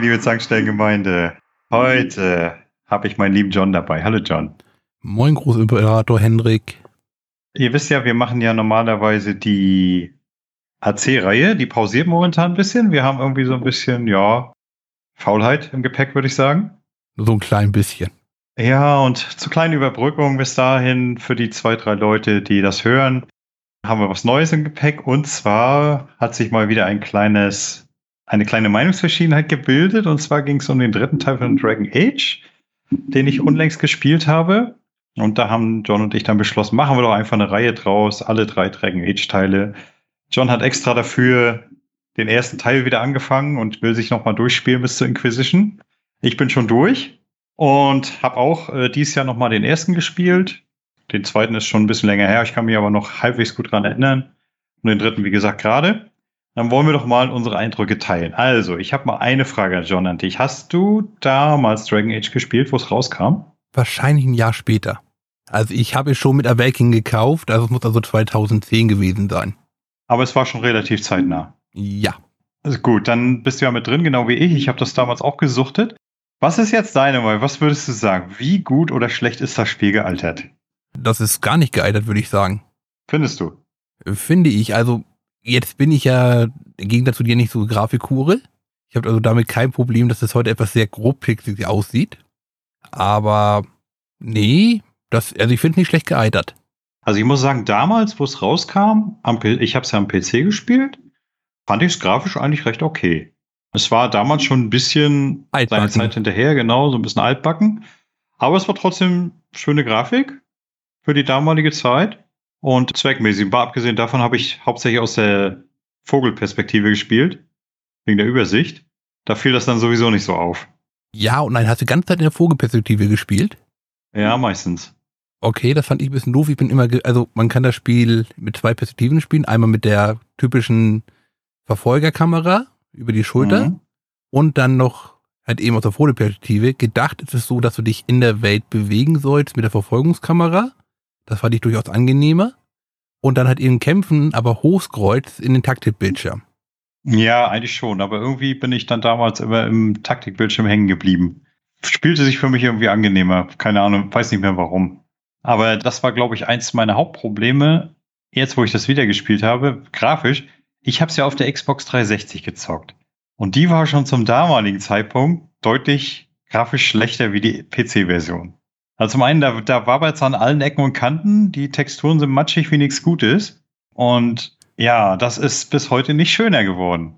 Liebe Zankstellengemeinde. Heute habe ich meinen lieben John dabei. Hallo John. Moin, Großimperator Hendrik. Ihr wisst ja, wir machen ja normalerweise die AC-Reihe. Die pausiert momentan ein bisschen. Wir haben irgendwie so ein bisschen, ja, Faulheit im Gepäck, würde ich sagen. So ein klein bisschen. Ja, und zur kleinen Überbrückung bis dahin für die zwei, drei Leute, die das hören, haben wir was Neues im Gepäck. Und zwar hat sich mal wieder ein kleines, eine kleine Meinungsverschiedenheit gebildet. Und zwar ging es um den dritten Teil von Dragon Age, den ich unlängst gespielt habe. Und da haben John und ich dann beschlossen, machen wir doch einfach eine Reihe draus, alle drei Dragon Age Teile. John hat extra dafür den ersten Teil wieder angefangen und will sich nochmal durchspielen bis zur Inquisition. Ich bin schon durch und habe auch äh, dieses Jahr nochmal den ersten gespielt. Den zweiten ist schon ein bisschen länger her. Ich kann mich aber noch halbwegs gut dran erinnern. Und den dritten, wie gesagt, gerade. Dann wollen wir doch mal unsere Eindrücke teilen. Also, ich habe mal eine Frage an John an dich. Hast du damals Dragon Age gespielt, wo es rauskam? Wahrscheinlich ein Jahr später. Also ich habe es schon mit Awakening gekauft, also es muss also 2010 gewesen sein. Aber es war schon relativ zeitnah. Ja. Also gut, dann bist du ja mit drin, genau wie ich. Ich habe das damals auch gesuchtet. Was ist jetzt deine Meinung? Was würdest du sagen? Wie gut oder schlecht ist das Spiel gealtert? Das ist gar nicht gealtert, würde ich sagen. Findest du? Finde ich. Also jetzt bin ich ja im Gegensatz zu dir nicht so Grafikhure. Ich habe also damit kein Problem, dass das heute etwas sehr grob pixelig aussieht. Aber nee, das, also ich finde es nicht schlecht gealtert. Also ich muss sagen, damals, wo es rauskam, am, ich habe es ja am PC gespielt, fand ich es grafisch eigentlich recht okay. Es war damals schon ein bisschen altbacken. seine Zeit hinterher, genau, so ein bisschen altbacken. Aber es war trotzdem schöne Grafik für die damalige Zeit und zweckmäßig. War abgesehen davon habe ich hauptsächlich aus der Vogelperspektive gespielt, wegen der Übersicht. Da fiel das dann sowieso nicht so auf. Ja, und nein, hast du die ganze Zeit in der Vogelperspektive gespielt? Ja, meistens. Okay, das fand ich ein bisschen doof. Ich bin immer, also man kann das Spiel mit zwei Perspektiven spielen. Einmal mit der typischen Verfolgerkamera über die Schulter mhm. und dann noch halt eben aus der Vogelperspektive. Gedacht ist es so, dass du dich in der Welt bewegen sollst mit der Verfolgungskamera. Das fand ich durchaus angenehmer. Und dann halt eben kämpfen, aber hochskreuz in den Taktikbildschirm. Ja, eigentlich schon, aber irgendwie bin ich dann damals immer im Taktikbildschirm hängen geblieben. Spielte sich für mich irgendwie angenehmer. Keine Ahnung, weiß nicht mehr warum. Aber das war, glaube ich, eins meiner Hauptprobleme, jetzt wo ich das wieder gespielt habe, grafisch. Ich habe es ja auf der Xbox 360 gezockt. Und die war schon zum damaligen Zeitpunkt deutlich grafisch schlechter wie die PC-Version. Also zum einen, da, da war es an allen Ecken und Kanten, die Texturen sind matschig wie nichts Gutes. Und ja, das ist bis heute nicht schöner geworden.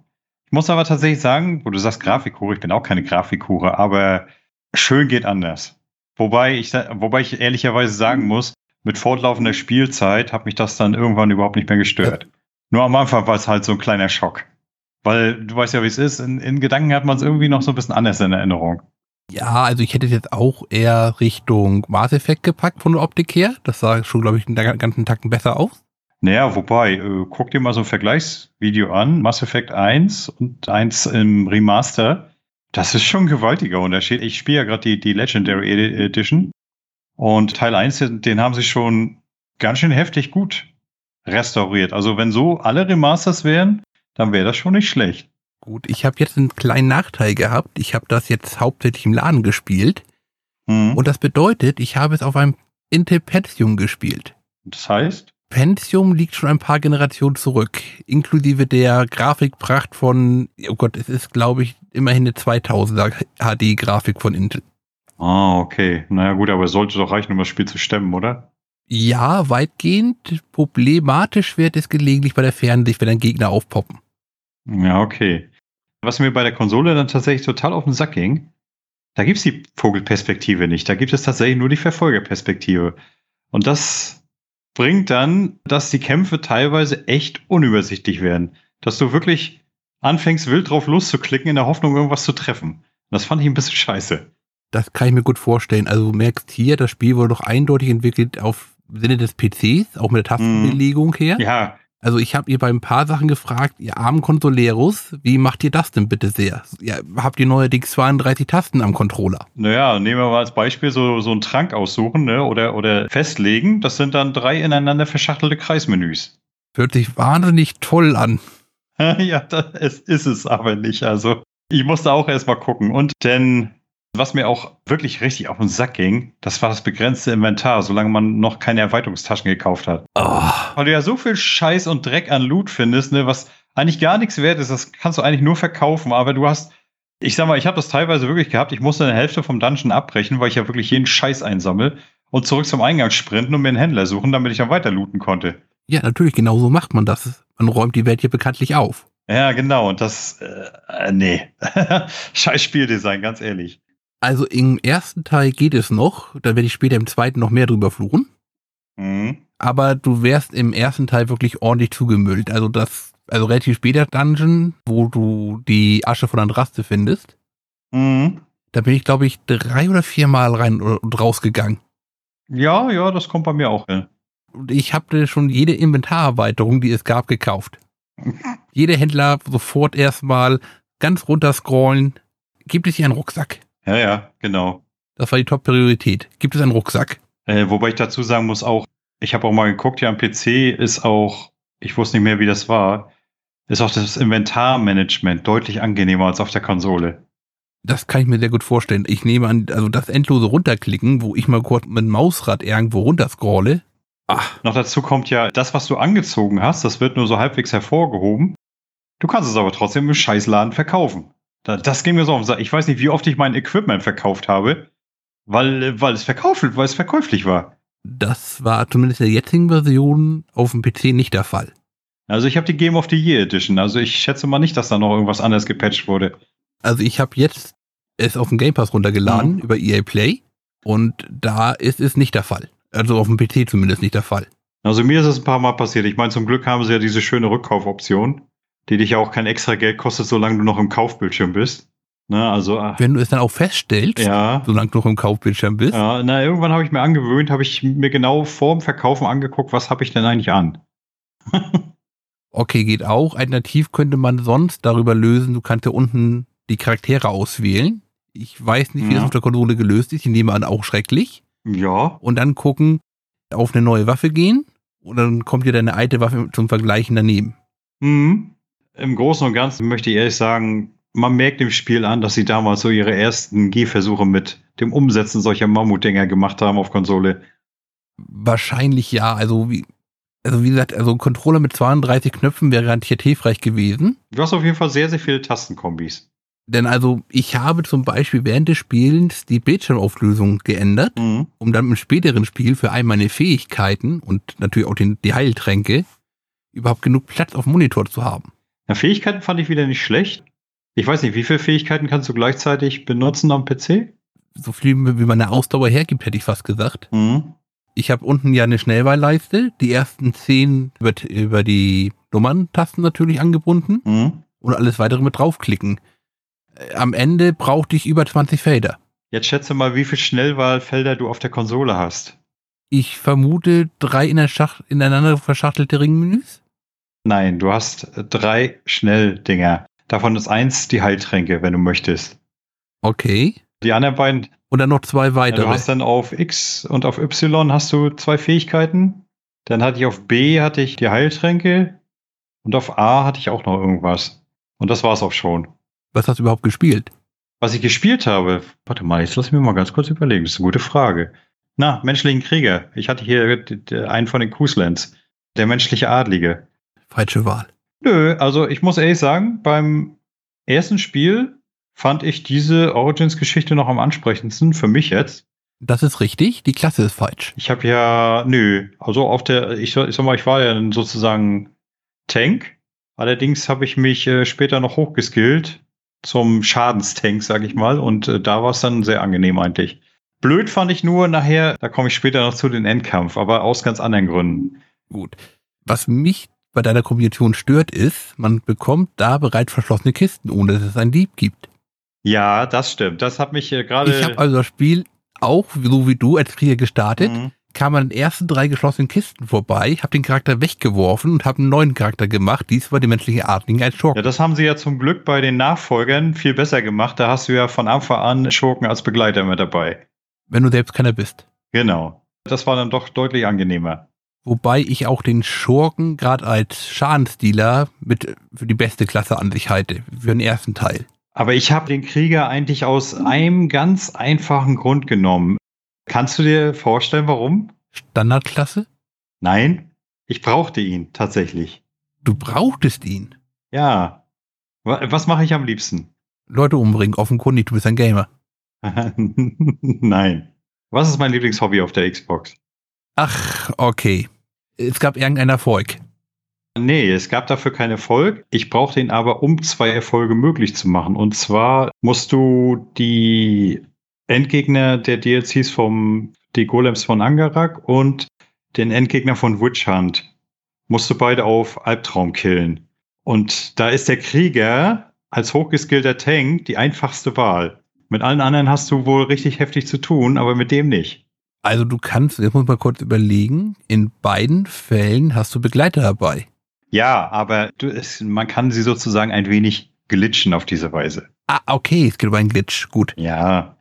Ich muss aber tatsächlich sagen, wo du sagst Grafikhure, ich bin auch keine Grafikhure, aber schön geht anders. Wobei ich, wobei ich ehrlicherweise sagen muss, mit fortlaufender Spielzeit hat mich das dann irgendwann überhaupt nicht mehr gestört. Nur am Anfang war es halt so ein kleiner Schock. Weil du weißt ja, wie es ist. In, in Gedanken hat man es irgendwie noch so ein bisschen anders in Erinnerung. Ja, also ich hätte es jetzt auch eher Richtung Mass Effect gepackt von der Optik her. Das sah schon, glaube ich, der ganzen Takten besser aus. Naja, wobei, äh, guck dir mal so ein Vergleichsvideo an. Mass Effect 1 und 1 im Remaster. Das ist schon ein gewaltiger Unterschied. Ich spiele ja gerade die, die Legendary Edition. Und Teil 1, den haben sie schon ganz schön heftig gut restauriert. Also wenn so alle Remasters wären, dann wäre das schon nicht schlecht. Gut, ich habe jetzt einen kleinen Nachteil gehabt. Ich habe das jetzt hauptsächlich im Laden gespielt. Mhm. Und das bedeutet, ich habe es auf einem Intel Pentium gespielt. Das heißt? Pentium liegt schon ein paar Generationen zurück, inklusive der Grafikpracht von, oh Gott, es ist, glaube ich, immerhin eine 2000er HD-Grafik von Intel. Ah, okay. Naja gut, aber es sollte doch reichen, um das Spiel zu stemmen, oder? Ja, weitgehend. Problematisch wird es gelegentlich bei der Fernsicht, wenn ein Gegner aufpoppen. Ja, okay. Was mir bei der Konsole dann tatsächlich total auf den Sack ging, da gibt es die Vogelperspektive nicht. Da gibt es tatsächlich nur die Verfolgerperspektive. Und das bringt dann, dass die Kämpfe teilweise echt unübersichtlich werden. Dass du wirklich anfängst, wild drauf loszuklicken, in der Hoffnung, irgendwas zu treffen. Das fand ich ein bisschen scheiße. Das kann ich mir gut vorstellen. Also du merkst hier, das Spiel wurde doch eindeutig entwickelt auf Sinne des PCs, auch mit der Tastenbelegung mhm. her. Ja. Also ich habe ihr bei ein paar Sachen gefragt, ihr armen Consoleros, wie macht ihr das denn bitte sehr? Ja, habt ihr neuerdings 32 Tasten am Controller? Naja, nehmen wir mal als Beispiel so, so einen Trank aussuchen ne? oder, oder festlegen. Das sind dann drei ineinander verschachtelte Kreismenüs. Hört sich wahnsinnig toll an. ja, das ist es aber nicht. Also Ich musste auch erstmal gucken. Und denn, was mir auch wirklich richtig auf den Sack ging, das war das begrenzte Inventar, solange man noch keine Erweiterungstaschen gekauft hat. Oh, Weil du ja so viel Scheiß und Dreck an Loot findest, ne, was eigentlich gar nichts wert ist, das kannst du eigentlich nur verkaufen, aber du hast, ich sag mal, ich habe das teilweise wirklich gehabt, ich musste eine Hälfte vom Dungeon abbrechen, weil ich ja wirklich jeden Scheiß einsammel und zurück zum Eingang sprinten und mir einen Händler suchen, damit ich dann weiter looten konnte. ja, natürlich, genau so macht man das. Man räumt die Welt hier bekanntlich auf. Ja, genau, und das, äh, äh, nee. Scheiß Spieldesign, ganz ehrlich. Also im ersten Teil geht es noch, da werde ich später im zweiten noch mehr drüber fluchen. Mhm. Aber du wärst im ersten Teil wirklich ordentlich zugemüllt. Also das, also relativ später Dungeon, wo du die Asche von Andraste findest. Mhm. Da bin ich, glaube ich, drei oder vier Mal rein und rausgegangen. Ja, ja, das kommt bei mir auch hin. Und ich habe schon jede Inventarerweiterung, die es gab, gekauft. Jeder Händler sofort erstmal ganz runter scrollen. Gibt es hier einen Rucksack? Ja, ja, genau. Das war die Top-Priorität. Gibt es einen Rucksack? Äh, wobei ich dazu sagen muss auch, ich habe auch mal geguckt, ja, am PC ist auch, ich wusste nicht mehr, wie das war, ist auch das Inventarmanagement deutlich angenehmer als auf der Konsole. Das kann ich mir sehr gut vorstellen. Ich nehme an, also das endlose Runterklicken, wo ich mal kurz mit dem Mausrad irgendwo runterscrolle. Ach, Noch dazu kommt ja, das, was du angezogen hast, das wird nur so halbwegs hervorgehoben. Du kannst es aber trotzdem im Scheißladen verkaufen. Da- Das ging mir so auf. Ich weiß nicht, wie oft ich mein Equipment verkauft habe, weil, weil es verkauft, weil es verkäuflich war. das war zumindest in der jetzigen Version auf dem PC nicht der Fall. Also ich habe die Game of the Year Edition. Also ich schätze mal nicht, dass da noch irgendwas anderes gepatcht wurde. Also ich habe jetzt es auf dem Game Pass runtergeladen Mhm. über EA Play und da ist es nicht der Fall. Also auf dem PC zumindest nicht der Fall. Also mir ist es ein paar Mal passiert. Ich meine, zum Glück haben sie ja diese schöne Rückkaufoption, die dich ja auch kein extra Geld kostet, solange du noch im Kaufbildschirm bist. Ne, also, äh, Wenn du es dann auch feststellst, ja. solange du noch im Kaufbildschirm bist, Ja, na, irgendwann habe ich mir angewöhnt, habe ich mir genau vorm Verkaufen angeguckt, was habe ich denn eigentlich an? okay, geht auch. Alternativ könnte man sonst darüber lösen, du kannst ja unten die Charaktere auswählen. Ich weiß nicht, wie Ja. das auf der Konsole gelöst ist. Ich nehme an, auch schrecklich. Ja, Und dann gucken, auf eine neue Waffe gehen. Und dann kommt dir deine alte Waffe zum Vergleichen daneben. mhm. Im Großen und Ganzen möchte ich ehrlich sagen, man merkt dem Spiel an, dass sie damals so ihre ersten Gehversuche mit dem Umsetzen solcher Mammutdinger gemacht haben auf Konsole. Wahrscheinlich ja. Also wie, also wie gesagt, also ein Controller mit 32 Knöpfen wäre garantiert hilfreich gewesen. Du hast auf jeden Fall sehr, sehr viele Tastenkombis. Denn also ich habe zum Beispiel während des Spielens die Bildschirmauflösung geändert, Mhm. um dann im späteren Spiel für all meine Fähigkeiten und natürlich auch den, die Heiltränke überhaupt genug Platz auf dem Monitor zu haben. Ja, Fähigkeiten fand ich wieder nicht schlecht. Ich weiß nicht, wie viele Fähigkeiten kannst du gleichzeitig benutzen am PC? So viel wie meine Ausdauer hergibt, hätte ich fast gesagt. Mhm. Ich habe unten ja eine Schnellwahlleiste, die ersten zehn über, über die Nummerntasten natürlich angebunden Mhm. und alles weitere mit draufklicken. Äh, Am Ende brauchte ich über 20 Felder. Jetzt schätze mal, wie viele Schnellwahlfelder du auf der Konsole hast. Ich vermute drei in der Schach ineinander verschachtelte Ringmenüs. Nein, du hast drei Schnelldinger. Davon ist eins die Heiltränke, wenn du möchtest. Okay. Die anderen beiden, Und dann noch zwei ja, weitere. du hast dann auf X und auf Y hast du zwei Fähigkeiten. Dann hatte ich auf B hatte ich die Heiltränke und auf A hatte ich auch noch irgendwas. Und das war's auch schon. Was hast du überhaupt gespielt? Was ich gespielt habe, warte mal, jetzt lass mich mal ganz kurz überlegen. Das ist eine gute Frage. Na, menschlichen Krieger. Ich hatte hier einen von den Kuslands. Der menschliche Adlige. Falsche Wahl. Nö, also ich muss ehrlich sagen, beim ersten Spiel fand ich diese Origins-Geschichte noch am ansprechendsten, für mich jetzt. Das ist richtig, die Klasse ist falsch. Ich habe ja, nö, also auf der, ich, ich sag mal, ich war ja sozusagen Tank. Allerdings habe ich mich äh, später noch hochgeskillt zum Schadenstank, sag ich mal, und äh, da war es dann sehr angenehm eigentlich. Blöd fand ich nur nachher, da komme ich später noch zu den Endkampf, aber aus ganz anderen Gründen. Gut. Was mich bei deiner Kombination stört, ist, man bekommt da bereits verschlossene Kisten, ohne dass es ein Dieb gibt. Ja, das stimmt. Das hat mich äh, gerade. Ich habe also das Spiel auch, so wie du als Krieger gestartet, Mhm. kam an den ersten drei geschlossenen Kisten vorbei, habe den Charakter weggeworfen und habe einen neuen Charakter gemacht. Dies war die menschliche Adligen als Schurken. Ja, das haben sie ja zum Glück bei den Nachfolgern viel besser gemacht. Da hast du ja von Anfang an Schurken als Begleiter mit dabei. wenn du selbst keiner bist. Genau. Das war dann doch deutlich angenehmer. Wobei ich auch den Schurken gerade als Schadensdealer mit für die beste Klasse an sich halte, für den ersten Teil. Aber ich habe den Krieger eigentlich aus einem ganz einfachen Grund genommen. Kannst du dir vorstellen, warum? Standardklasse? Nein, ich brauchte ihn tatsächlich. Du brauchtest ihn? Ja. Was mache ich am liebsten? Leute umbringen, offenkundig, du bist ein Gamer. Nein. Was ist mein Lieblingshobby auf der Xbox? Ach, okay. Es gab irgendeinen Erfolg. Nee, es gab dafür keinen Erfolg. Ich brauchte ihn aber, um zwei Erfolge möglich zu machen. Und zwar musst du die Endgegner der DLCs vom die Golems von Angarak und den Endgegner von Witch Hunt musst du beide auf Albtraum killen. Und da ist der Krieger als hochgeskillter Tank die einfachste Wahl. Mit allen anderen hast du wohl richtig heftig zu tun, aber mit dem nicht. Also du kannst, jetzt muss man kurz überlegen, in beiden Fällen hast du Begleiter dabei. Ja, aber du, es, man kann sie sozusagen ein wenig glitschen auf diese Weise. Ah, okay, es geht über einen Glitch, gut. Ja.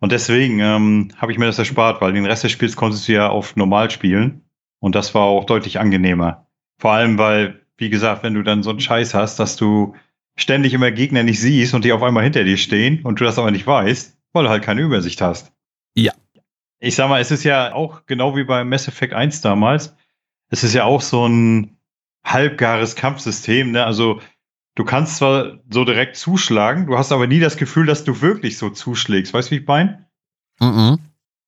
Und deswegen ähm, habe ich mir das erspart, weil den Rest des Spiels konntest du ja auf normal spielen. Und das war auch deutlich angenehmer. Vor allem, weil, wie gesagt, wenn du dann so einen Scheiß hast, dass du ständig immer Gegner nicht siehst und die auf einmal hinter dir stehen und du das aber nicht weißt, weil du halt keine Übersicht hast. Ja. Ich sag mal, es ist ja auch genau wie bei Mass Effect 1 damals. Es ist ja auch so ein halbgares Kampfsystem. Ne? Also du kannst zwar so direkt zuschlagen, du hast aber nie das Gefühl, dass du wirklich so zuschlägst. Weißt du, wie ich meine? Mhm.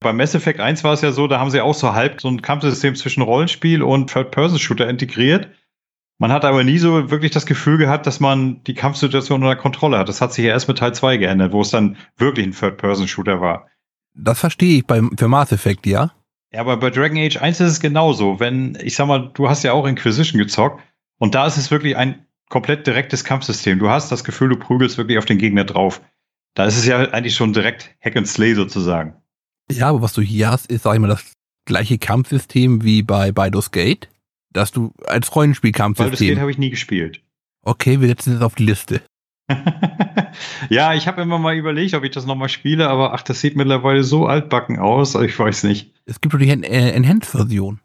Bei Mass Effect 1 war es ja so, da haben sie auch so halb so ein Kampfsystem zwischen Rollenspiel und Third-Person-Shooter integriert. Man hat aber nie so wirklich das Gefühl gehabt, dass man die Kampfsituation unter Kontrolle hat. Das hat sich ja erst mit Teil 2 geändert, wo es dann wirklich ein Third-Person-Shooter war. Das verstehe ich beim, für Mass Effect, ja. Ja, aber bei Dragon Age 1 ist es genauso. Wenn, ich sag mal, du hast ja auch Inquisition gezockt und da ist es wirklich ein komplett direktes Kampfsystem. Du hast das Gefühl, du prügelst wirklich auf den Gegner drauf. Da ist es ja eigentlich schon direkt Hack and Slay sozusagen. Ja, aber was du hier hast, ist, sag ich mal, das gleiche Kampfsystem wie bei Baldur's Gate, dass du als Rollenspiel-Kampfsystem. Baldur's Gate habe ich nie gespielt. Okay, wir setzen es auf die Liste. ja, ich habe immer mal überlegt, ob ich das nochmal spiele, aber ach, das sieht mittlerweile so altbacken aus, ich weiß nicht. Es gibt doch die äh, Enhanced-Version.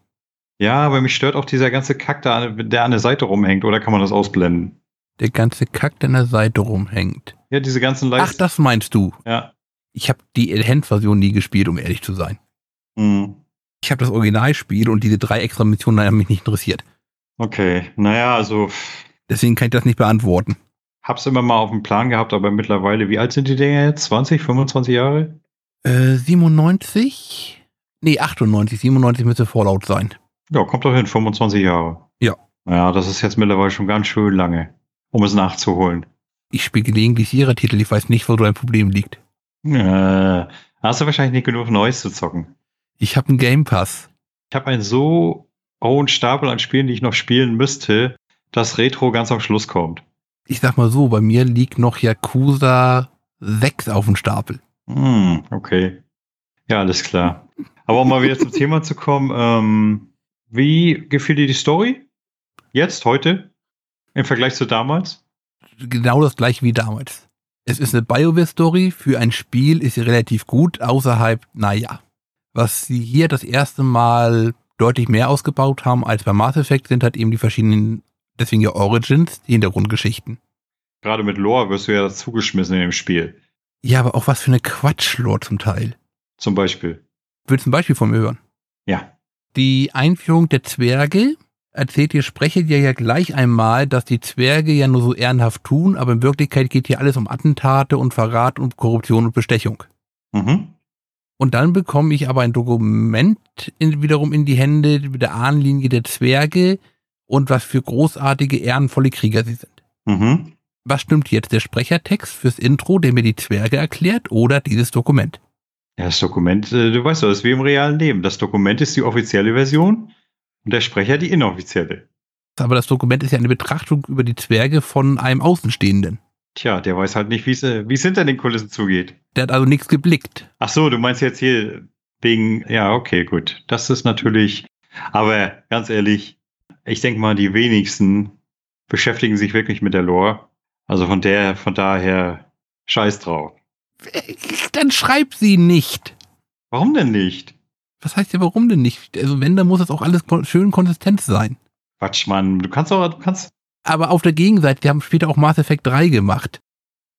Ja, aber mich stört auch dieser ganze Kack, da, der an der Seite rumhängt, oder kann man das ausblenden? Der ganze Kack, der an der Seite rumhängt. Ja, diese ganzen Leisten. Ach, das meinst du? Ja. Ich habe die Enhanced-Version nie gespielt, um ehrlich zu sein. Mhm. Ich habe das Originalspiel und diese drei extra Missionen haben mich nicht interessiert. Okay, naja, also. Deswegen kann ich das nicht beantworten. Hab's immer mal auf dem Plan gehabt, aber mittlerweile, wie alt sind die Dinger jetzt? 20, 25 Jahre? Äh, 97? Nee, 98. 97 müsste Fallout sein. Ja, kommt doch hin, 25 Jahre. Ja. Ja, das ist jetzt mittlerweile schon ganz schön lange, um es nachzuholen. Ich spiele gelegentlich Sierra-Titel, ich weiß nicht, wo dein Problem liegt. Äh, hast du wahrscheinlich nicht genug Neues zu zocken. Ich habe einen Game Pass. Ich habe einen so hohen Stapel an Spielen, die ich noch spielen müsste, dass Retro ganz am Schluss kommt ich sag mal so, bei mir liegt noch Yakuza 6 auf dem Stapel. Hm, okay. Ja, alles klar. Aber um mal wieder zum Thema zu kommen, ähm, wie gefiel dir die Story? Jetzt, heute? Im Vergleich zu damals? Genau das gleiche wie damals. Es ist eine BioWare-Story. Für ein Spiel ist sie relativ gut. Außerhalb, naja. Was sie hier das erste Mal deutlich mehr ausgebaut haben als bei Mass Effect sind halt eben die verschiedenen Deswegen ja Origins, die Hintergrundgeschichten. Gerade mit Lore wirst du ja zugeschmissen in dem Spiel. Ja, aber auch was für eine Quatsch-Lore zum Teil. Zum Beispiel. Willst du ein Beispiel von mir hören? Ja. Die Einführung der Zwerge erzählt ihr, spreche dir ja gleich einmal, dass die Zwerge ja nur so ehrenhaft tun, aber in Wirklichkeit geht hier alles um Attentate und Verrat und Korruption und Bestechung. Mhm. Und dann bekomme ich aber ein Dokument in, wiederum in die Hände mit der Ahnenlinie der Zwerge, und was für großartige, ehrenvolle Krieger sie sind. Mhm. Was stimmt jetzt, der Sprechertext fürs Intro, der mir die Zwerge erklärt, oder dieses Dokument? Ja, das Dokument, äh, du weißt doch, das ist wie im realen Leben. Das Dokument ist die offizielle Version und der Sprecher die inoffizielle. Aber das Dokument ist ja eine Betrachtung über die Zwerge von einem Außenstehenden. Tja, der weiß halt nicht, wie es äh, hinter den Kulissen zugeht. Der hat also nichts geblickt. Ach so, du meinst jetzt hier wegen, ja, okay, gut. Das ist natürlich, aber ganz ehrlich, ich denke mal, die wenigsten beschäftigen sich wirklich mit der Lore. Also von der, von daher, scheiß drauf. Dann schreib sie nicht. Warum denn nicht? Was heißt ja, warum denn nicht? Also wenn, dann muss das auch alles schön konsistent sein. Quatsch, Mann. Du kannst auch, du kannst. Aber auf der Gegenseite, die haben später auch Mass Effect 3 gemacht.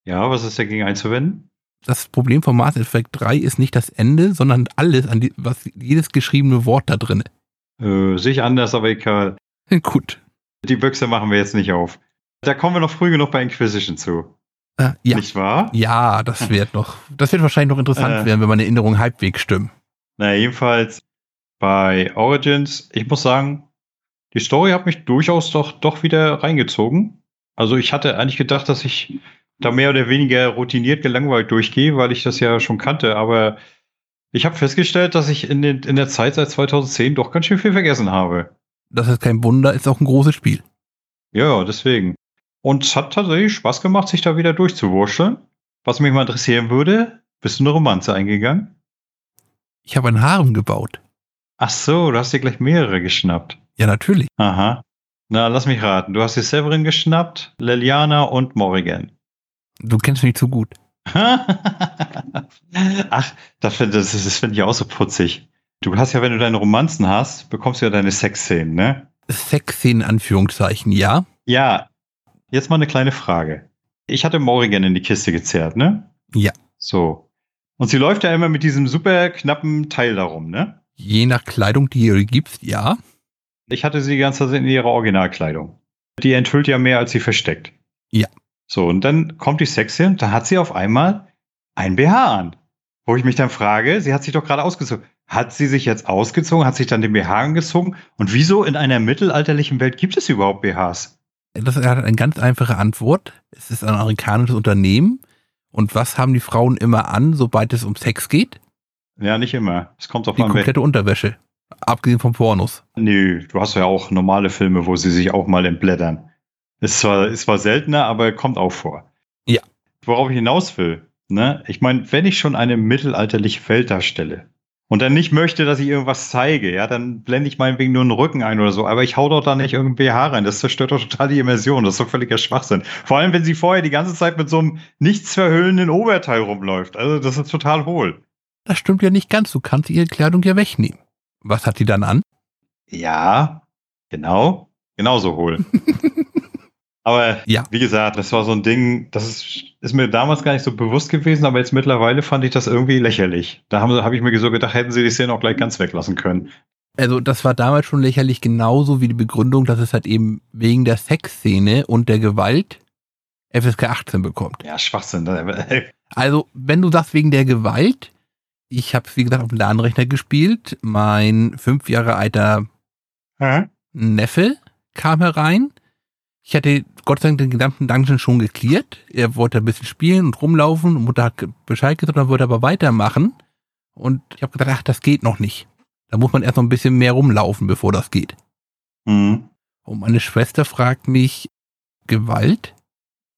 Ja, was ist dagegen einzuwenden? Das Problem von Mass Effect 3 ist nicht das Ende, sondern alles, an die, was jedes geschriebene Wort da drin. Äh, sehe ich anders, aber egal. Gut. Die Büchse machen wir jetzt nicht auf. Da kommen wir noch früh genug bei Inquisition zu. Äh, ja. Nicht wahr? Ja, das wird noch, das wird wahrscheinlich noch interessant Äh. werden, wenn meine Erinnerungen halbwegs stimmen. Na, jedenfalls bei Origins, ich muss sagen, die Story hat mich durchaus doch, doch wieder reingezogen. Also ich hatte eigentlich gedacht, dass ich da mehr oder weniger routiniert gelangweilt durchgehe, weil ich das ja schon kannte, aber ich habe festgestellt, dass ich in, den, in der Zeit seit 2010 doch ganz schön viel vergessen habe. Das ist kein Wunder, ist auch ein großes Spiel. Ja, deswegen. Und es hat tatsächlich Spaß gemacht, sich da wieder durchzuwurschteln. Was mich mal interessieren würde, bist du eine Romanze eingegangen? Ich habe ein Harem gebaut. Ach so, du hast dir gleich mehrere geschnappt. Ja, natürlich. Aha. Na, lass mich raten. Du hast dir Severin geschnappt, Liliana und Morrigan. Du kennst mich zu gut. Ach, das finde das, das find ich auch so putzig. Du hast ja, wenn du deine Romanzen hast, bekommst du ja deine Sexszenen, ne? Sexszenen Anführungszeichen, ja. Ja. Jetzt mal eine kleine Frage. Ich hatte Morrigan in die Kiste gezerrt, ne? Ja. So. Und sie läuft ja immer mit diesem super knappen Teil darum, ne? Je nach Kleidung, die ihr gibst, ja. Ich hatte sie die ganze Zeit in ihrer Originalkleidung. Die enthüllt ja mehr, als sie versteckt. Ja. So, und dann kommt die Sexszene, da hat sie auf einmal ein BH an. Wo ich mich dann frage, sie hat sich doch gerade ausgezogen. Hat sie sich jetzt ausgezogen, hat sich dann den BH angezogen? Und wieso in einer mittelalterlichen Welt gibt es überhaupt BHs? Das hat eine ganz einfache Antwort. Es ist ein amerikanisches Unternehmen. Und was haben die Frauen immer an, sobald es um Sex geht? Ja, nicht immer. Es kommt auf Die komplette Unterwäsche. Abgesehen von Pornos. Nö, du hast ja auch normale Filme, wo sie sich auch mal entblättern. Ist zwar, ist zwar seltener, aber kommt auch vor. Ja. Worauf ich hinaus will, ne? Ich meine, wenn ich schon eine mittelalterliche Welt darstelle und dann nicht möchte, dass ich irgendwas zeige, ja, dann blende ich meinetwegen nur einen Rücken ein oder so, aber ich hau doch da nicht irgendein BH rein. Das zerstört doch total die Immersion. Das ist doch völliger Schwachsinn. Vor allem, wenn sie vorher die ganze Zeit mit so einem nichts verhüllenden Oberteil rumläuft. Also, das ist total hohl. Das stimmt ja nicht ganz. Du kannst ihre Kleidung ja wegnehmen. Was hat sie dann an? Ja, genau. Genauso hohl. aber Ja. wie gesagt, das war so ein Ding, das ist, ist mir damals gar nicht so bewusst gewesen, aber jetzt mittlerweile fand ich das irgendwie lächerlich. Da habe hab ich mir so gedacht, hätten sie die Szene auch gleich ganz weglassen können. Also, das war damals schon lächerlich, genauso wie die Begründung, dass es halt eben wegen der Sexszene und der Gewalt FSK 18 bekommt. Ja, Schwachsinn. Also, wenn du sagst wegen der Gewalt, ich habe wie gesagt, auf dem LAN-Rechner gespielt. Mein fünf Jahre alter Hä? Neffe kam herein. Ich hatte Gott sei Dank den gesamten Dungeon schon geklärt. Er wollte ein bisschen spielen und rumlaufen. Mutter hat Bescheid gesagt, dann wollte er aber weitermachen. Und ich habe gedacht, ach, das geht noch nicht. Da muss man erst noch ein bisschen mehr rumlaufen, bevor das geht. Hm. Und meine Schwester fragt mich, Gewalt?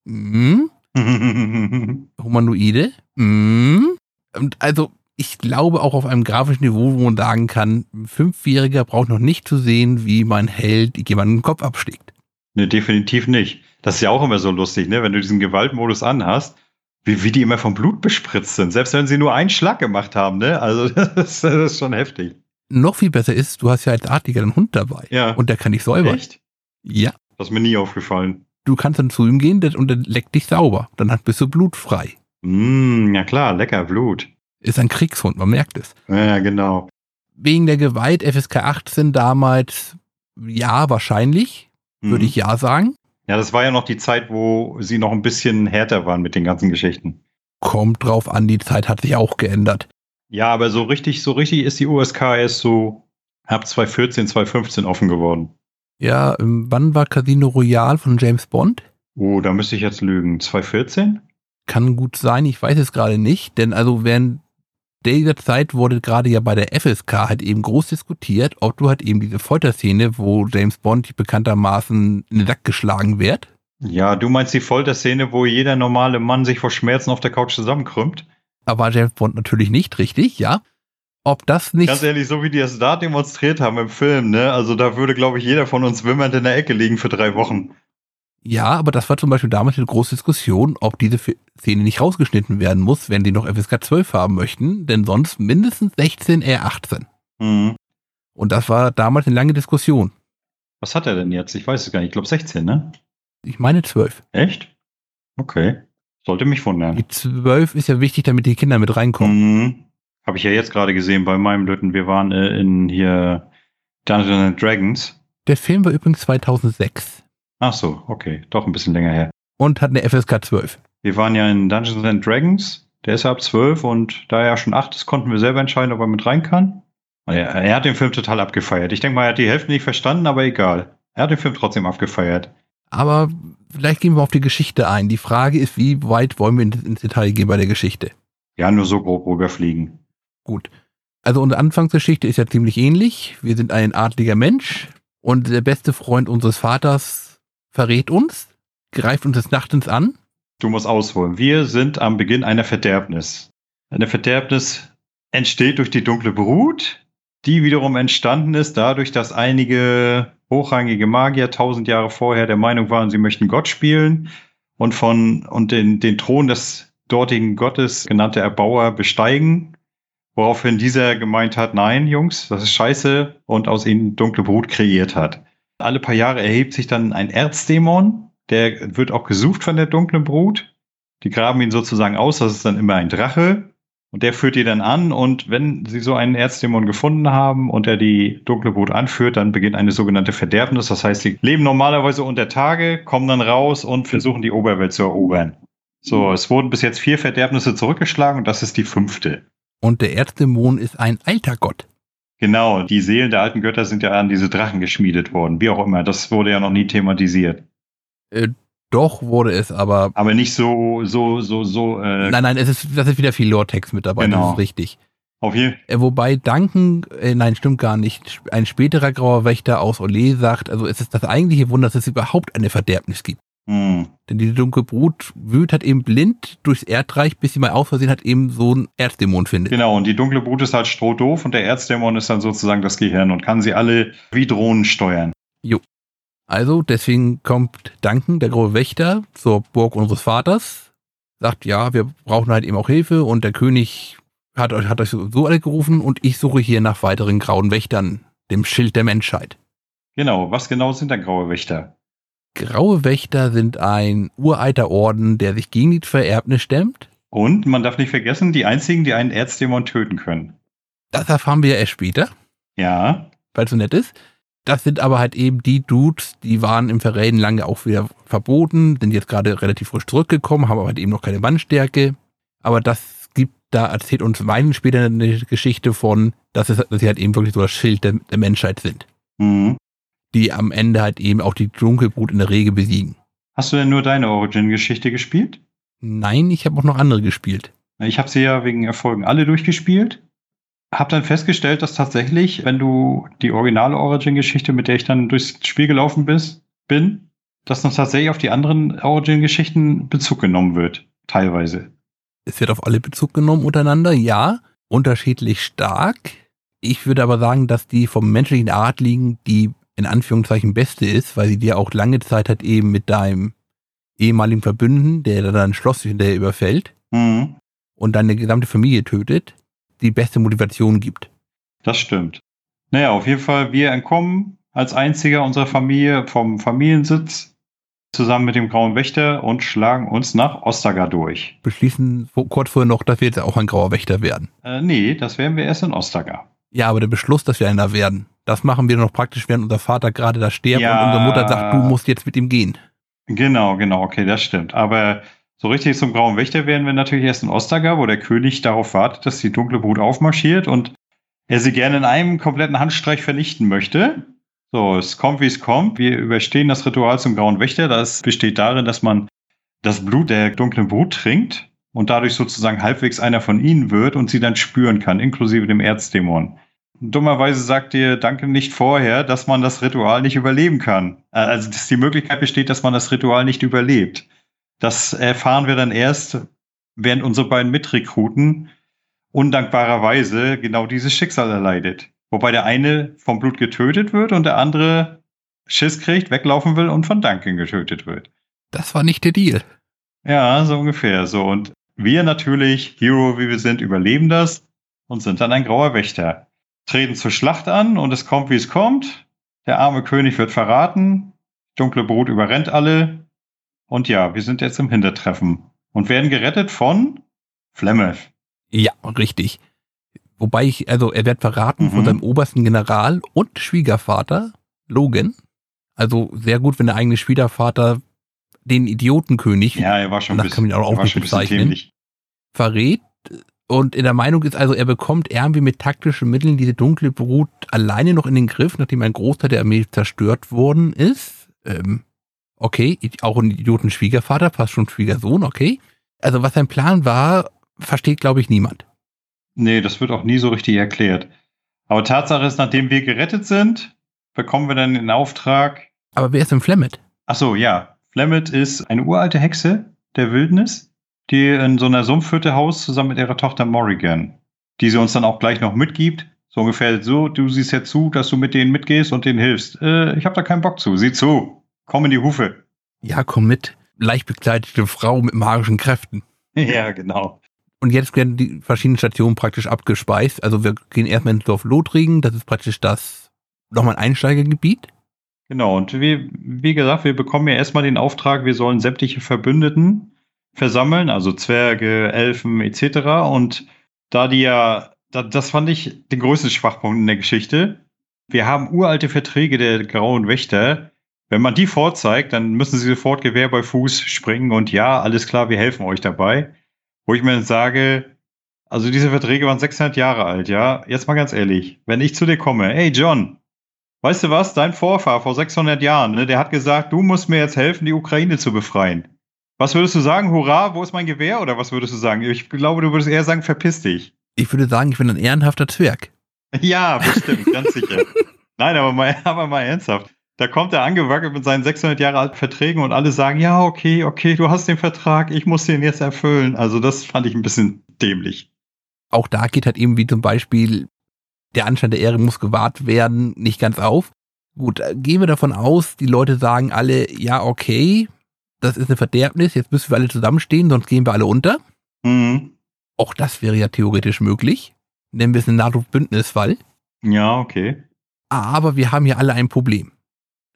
Hm? Humanoide? Hm? Und also, ich glaube auch auf einem grafischen Niveau, wo man sagen kann, ein Fünfjähriger braucht noch nicht zu sehen, wie mein Held jemanden den Kopf abschlägt. Ne, definitiv nicht. Das ist ja auch immer so lustig, ne? Wenn du diesen Gewaltmodus anhast, wie, wie die immer vom Blut bespritzt sind, selbst wenn sie nur einen Schlag gemacht haben, ne? Also, das, ist- das ist schon heftig. Noch viel besser ist, du hast ja als Artiger einen Hund dabei. Ja. Und der kann dich säubern. Echt? Ja. Das ist mir nie aufgefallen. Du kannst dann zu ihm gehen und der leckt dich sauber. Dann bist du blutfrei. Mm, ja klar, lecker Blut. Ist ein Kriegshund, man merkt es. Ja, genau. Wegen der Gewalt FSK 18 damals, ja, wahrscheinlich, würde Mhm. ich ja sagen. Ja, das war ja noch die Zeit, wo sie noch ein bisschen härter waren mit den ganzen Geschichten. Kommt drauf an, die Zeit hat sich auch geändert. Ja, aber so richtig, so richtig ist die USK erst so ab 2014, 2015 offen geworden. Ja, ähm, wann war Casino Royale von James Bond? Oh, da müsste ich jetzt lügen. 2014? Kann gut sein, ich weiß es gerade nicht, denn also während dieser Zeit wurde gerade ja bei der FSK halt eben groß diskutiert, ob du halt eben diese Folterszene, wo James Bond bekanntermaßen in den Sack geschlagen wird, Ja, du meinst die Folterszene, wo jeder normale Mann sich vor Schmerzen auf der Couch zusammenkrümmt? aber James Bond natürlich nicht richtig, ja. Ob das nicht, Ganz ehrlich, so wie die es da demonstriert haben im Film, ne? Also da würde, glaube ich, jeder von uns wimmernd in der Ecke liegen für drei Wochen. Ja, aber das war zum Beispiel damals eine große Diskussion, ob diese Szene nicht rausgeschnitten werden muss, wenn die noch FSK 12 haben möchten, denn sonst mindestens 16, eher 18. Mhm. Und das war damals eine lange Diskussion. Was hat er denn jetzt? Ich weiß es gar nicht. Ich glaube 16, ne? Ich meine 12. Echt? Okay. Sollte mich wundern. Die 12 ist ja wichtig, damit die Kinder mit reinkommen. Mhm. Habe ich ja jetzt gerade gesehen bei meinem Lütten. Wir waren äh, in hier Dungeons and Dragons. Der Film war übrigens 2006 Ach so, okay. Doch ein bisschen länger her. und hat eine FSK 12. Wir waren ja in Dungeons and Dragons. Der ist ja ab 12 und da er ja schon 8 ist, konnten wir selber entscheiden, ob er mit rein kann. Er, er hat den Film total abgefeiert. Ich denke mal, er hat die Hälfte nicht verstanden, aber egal. Er hat den Film trotzdem abgefeiert. Aber vielleicht gehen wir auf die Geschichte ein. Die Frage ist, wie weit wollen wir ins ins Detail gehen bei der Geschichte? Ja, nur so grob rüberfliegen. Gut. Also unsere Anfangsgeschichte ist ja ziemlich ähnlich. Wir sind ein adliger Mensch und der beste Freund unseres Vaters verrät uns, greift uns des Nachtens an. Du musst ausholen. Wir sind am Beginn einer Verderbnis. Eine Verderbnis entsteht durch die dunkle Brut, die wiederum entstanden ist dadurch, dass einige hochrangige Magier tausend Jahre vorher der Meinung waren, sie möchten Gott spielen und von und den, den Thron des dortigen Gottes genannte Erbauer besteigen, woraufhin dieser gemeint hat, nein, Jungs, das ist scheiße und aus ihnen dunkle Brut kreiert hat. Alle paar Jahre erhebt sich dann ein Erzdämon, der wird auch gesucht von der dunklen Brut. Die graben ihn sozusagen aus, das ist dann immer ein Drache. Und der führt die dann an und wenn sie so einen Erzdämon gefunden haben und er die dunkle Brut anführt, dann beginnt eine sogenannte Verderbnis. Das heißt, sie leben normalerweise unter Tage, kommen dann raus und versuchen die Oberwelt zu erobern. So, es wurden bis jetzt vier Verderbnisse zurückgeschlagen und das ist die fünfte. Und der Erzdämon ist ein alter Gott. Genau, die Seelen der alten Götter sind ja an diese Drachen geschmiedet worden. Wie auch immer, das wurde ja noch nie thematisiert. Äh, doch wurde es aber. Aber nicht so, so, so, so, äh, Nein, nein, es ist, das ist wieder viel Lore-Text mit dabei, Genau. das ist richtig. auf jeden Äh, wobei Duncan, äh, nein, stimmt gar nicht, ein späterer grauer Wächter aus Olé sagt, also es ist das eigentliche Wunder, dass es überhaupt eine Verderbnis gibt. Hm. Denn die dunkle Brut wühlt halt eben blind durchs Erdreich, bis sie mal aus Versehen halt eben so einen Erzdämon findet. Genau, und die dunkle Brut ist halt strohdoof und der Erzdämon ist dann sozusagen das Gehirn und kann sie alle wie Drohnen steuern. Also deswegen kommt Duncan, der graue Wächter, zur Burg unseres Vaters, sagt, ja, wir brauchen halt eben auch Hilfe und der König hat euch, hat euch so alle gerufen und ich suche hier nach weiteren grauen Wächtern, dem Schild der Menschheit. Genau, was genau sind dann graue Wächter? Graue Wächter sind ein uralter Orden, der sich gegen die Vererbnis stemmt. Und man darf nicht vergessen, die einzigen, die einen Erzdämon töten können. Das erfahren wir ja erst später, Ja, weil es so nett ist. Das sind aber halt eben die Dudes, die waren im Verräten lange auch wieder verboten, sind jetzt gerade relativ frisch zurückgekommen, haben aber halt eben noch keine Mannstärke. Aber das gibt, da erzählt uns Weinen später eine Geschichte von, dass, es, dass sie halt eben wirklich so das Schild der, der Menschheit sind, mhm. Die am Ende halt eben auch die Dunkelbrut in der Regel besiegen. Hast du denn nur deine Origin-Geschichte gespielt? Nein, ich habe auch noch andere gespielt. Ich habe sie ja wegen Erfolgen alle durchgespielt. Hab dann festgestellt, dass tatsächlich, wenn du die originale Origin-Geschichte, mit der ich dann durchs Spiel gelaufen bist, bin, dass dann tatsächlich auf die anderen Origin-Geschichten Bezug genommen wird. Teilweise. Es wird auf alle Bezug genommen untereinander, ja, unterschiedlich stark. Ich würde aber sagen, dass die vom menschlichen Art liegen, die in Anführungszeichen beste ist, weil sie dir auch lange Zeit hat eben mit deinem ehemaligen Verbündeten, der dann ein Schloss hinterher überfällt Mhm. und deine gesamte Familie tötet, die beste Motivation gibt. Das stimmt. Naja, auf jeden Fall, wir entkommen als einziger unserer Familie vom Familiensitz zusammen mit dem Grauen Wächter und schlagen uns nach Ostagar durch. Beschließen kurz vorher noch, dass wir jetzt auch ein grauer Wächter werden. Äh, nee, das werden wir erst in Ostagar. Ja, aber der Beschluss, dass wir einer werden, das machen wir noch praktisch, während unser Vater gerade da stirbt Ja. und unsere Mutter sagt, du musst jetzt mit ihm gehen. Genau, genau, okay, das stimmt. Aber so richtig zum Grauen Wächter werden wir natürlich erst in Ostagar, wo der König darauf wartet, dass die dunkle Brut aufmarschiert und er sie gerne in einem kompletten Handstreich vernichten möchte. So, es kommt, wie es kommt. Wir überstehen das Ritual zum Grauen Wächter. Das besteht darin, dass man das Blut der dunklen Brut trinkt und dadurch sozusagen halbwegs einer von ihnen wird und sie dann spüren kann, inklusive dem Erzdämon. Dummerweise sagt dir Danke nicht vorher, dass man das Ritual nicht überleben kann. Äh, Also, dass die Möglichkeit besteht, dass man das Ritual nicht überlebt. Das erfahren wir dann erst, während unsere beiden Mitrekruten undankbarerweise genau dieses Schicksal erleidet. Wobei der eine vom Blut getötet wird und der andere Schiss kriegt, weglaufen will und von Duncan getötet wird. Das war nicht der Deal. Ja, so ungefähr. So. Und wir natürlich, Hero wie wir sind, überleben das und sind dann ein grauer Wächter. Treten zur Schlacht an und es kommt, wie es kommt. Der arme König wird verraten. Dunkle Brut überrennt alle. Und ja, wir sind jetzt im Hintertreffen. Und werden gerettet von Flemeth. Ja, richtig. Wobei ich, also er wird verraten Mhm. von seinem obersten General und Schwiegervater, Logan. Also sehr gut, wenn der eigene Schwiegervater den Idiotenkönig Ja, er war schon Das kann man auch war nicht bisschen bezeichnen. verrät und in der Meinung ist also, er bekommt irgendwie mit taktischen Mitteln diese dunkle Brut alleine noch in den Griff, nachdem ein Großteil der Armee zerstört worden ist. Ähm, okay, auch ein Idioten-Schwiegervater, fast schon Schwiegersohn, okay. Also was sein Plan war, versteht glaube ich niemand. Nee, das wird auch nie so richtig erklärt. Aber Tatsache ist, nachdem wir gerettet sind, bekommen wir dann den Auftrag. Aber wer ist denn Flemmet? Ach so, ja. Flemmet ist eine uralte Hexe der Wildnis, die in so einer Sumpfhütte haust, zusammen mit ihrer Tochter Morrigan. Die sie uns dann auch gleich noch mitgibt. So ungefähr so, du siehst jetzt zu, dass du mit denen mitgehst und denen hilfst. Äh, ich hab da keinen Bock zu. Sieh zu. Komm in die Hufe. Ja, komm mit. Leicht bekleidete Frau mit magischen Kräften. ja, genau. Und jetzt werden die verschiedenen Stationen praktisch abgespeist. Also wir gehen erstmal ins Dorf Lothringen, das ist praktisch das nochmal ein Einsteigergebiet. Genau, und wie, wie gesagt, wir bekommen ja erstmal den Auftrag, wir sollen sämtliche Verbündeten versammeln, also Zwerge, Elfen etc. Und da die ja, da, das fand ich den größten Schwachpunkt in der Geschichte. Wir haben uralte Verträge der Grauen Wächter. Wenn man die vorzeigt, dann müssen sie sofort Gewehr bei Fuß springen und ja, alles klar, wir helfen euch dabei. Wo ich mir dann sage, also diese Verträge waren 600 Jahre alt, ja. Jetzt mal ganz ehrlich, wenn ich zu dir komme, hey John, Weißt du was? Dein Vorfahr vor 600 Jahren, ne, der hat gesagt, du musst mir jetzt helfen, die Ukraine zu befreien. Was würdest du sagen? Hurra, wo ist mein Gewehr? Oder was würdest du sagen? Ich glaube, du würdest eher sagen, verpiss dich. Ich würde sagen, ich bin ein ehrenhafter Zwerg. Ja, bestimmt, ganz sicher. Nein, aber mal, aber mal ernsthaft. Da kommt er angewackelt mit seinen 600 Jahre alten Verträgen und alle sagen, ja, okay, okay, du hast den Vertrag, ich muss den jetzt erfüllen. Also das fand ich ein bisschen dämlich. Auch da geht halt eben wie zum Beispiel der Anstand der Ehre muss gewahrt werden, nicht ganz auf. Gut, äh, gehen wir davon aus, die Leute sagen alle, ja, okay, das ist eine Verderbnis, jetzt müssen wir alle zusammenstehen, sonst gehen wir alle unter. Mhm. Auch das wäre ja theoretisch möglich. Nennen wir es einen NATO-Bündnisfall. Ja, okay. Aber wir haben hier alle ein Problem.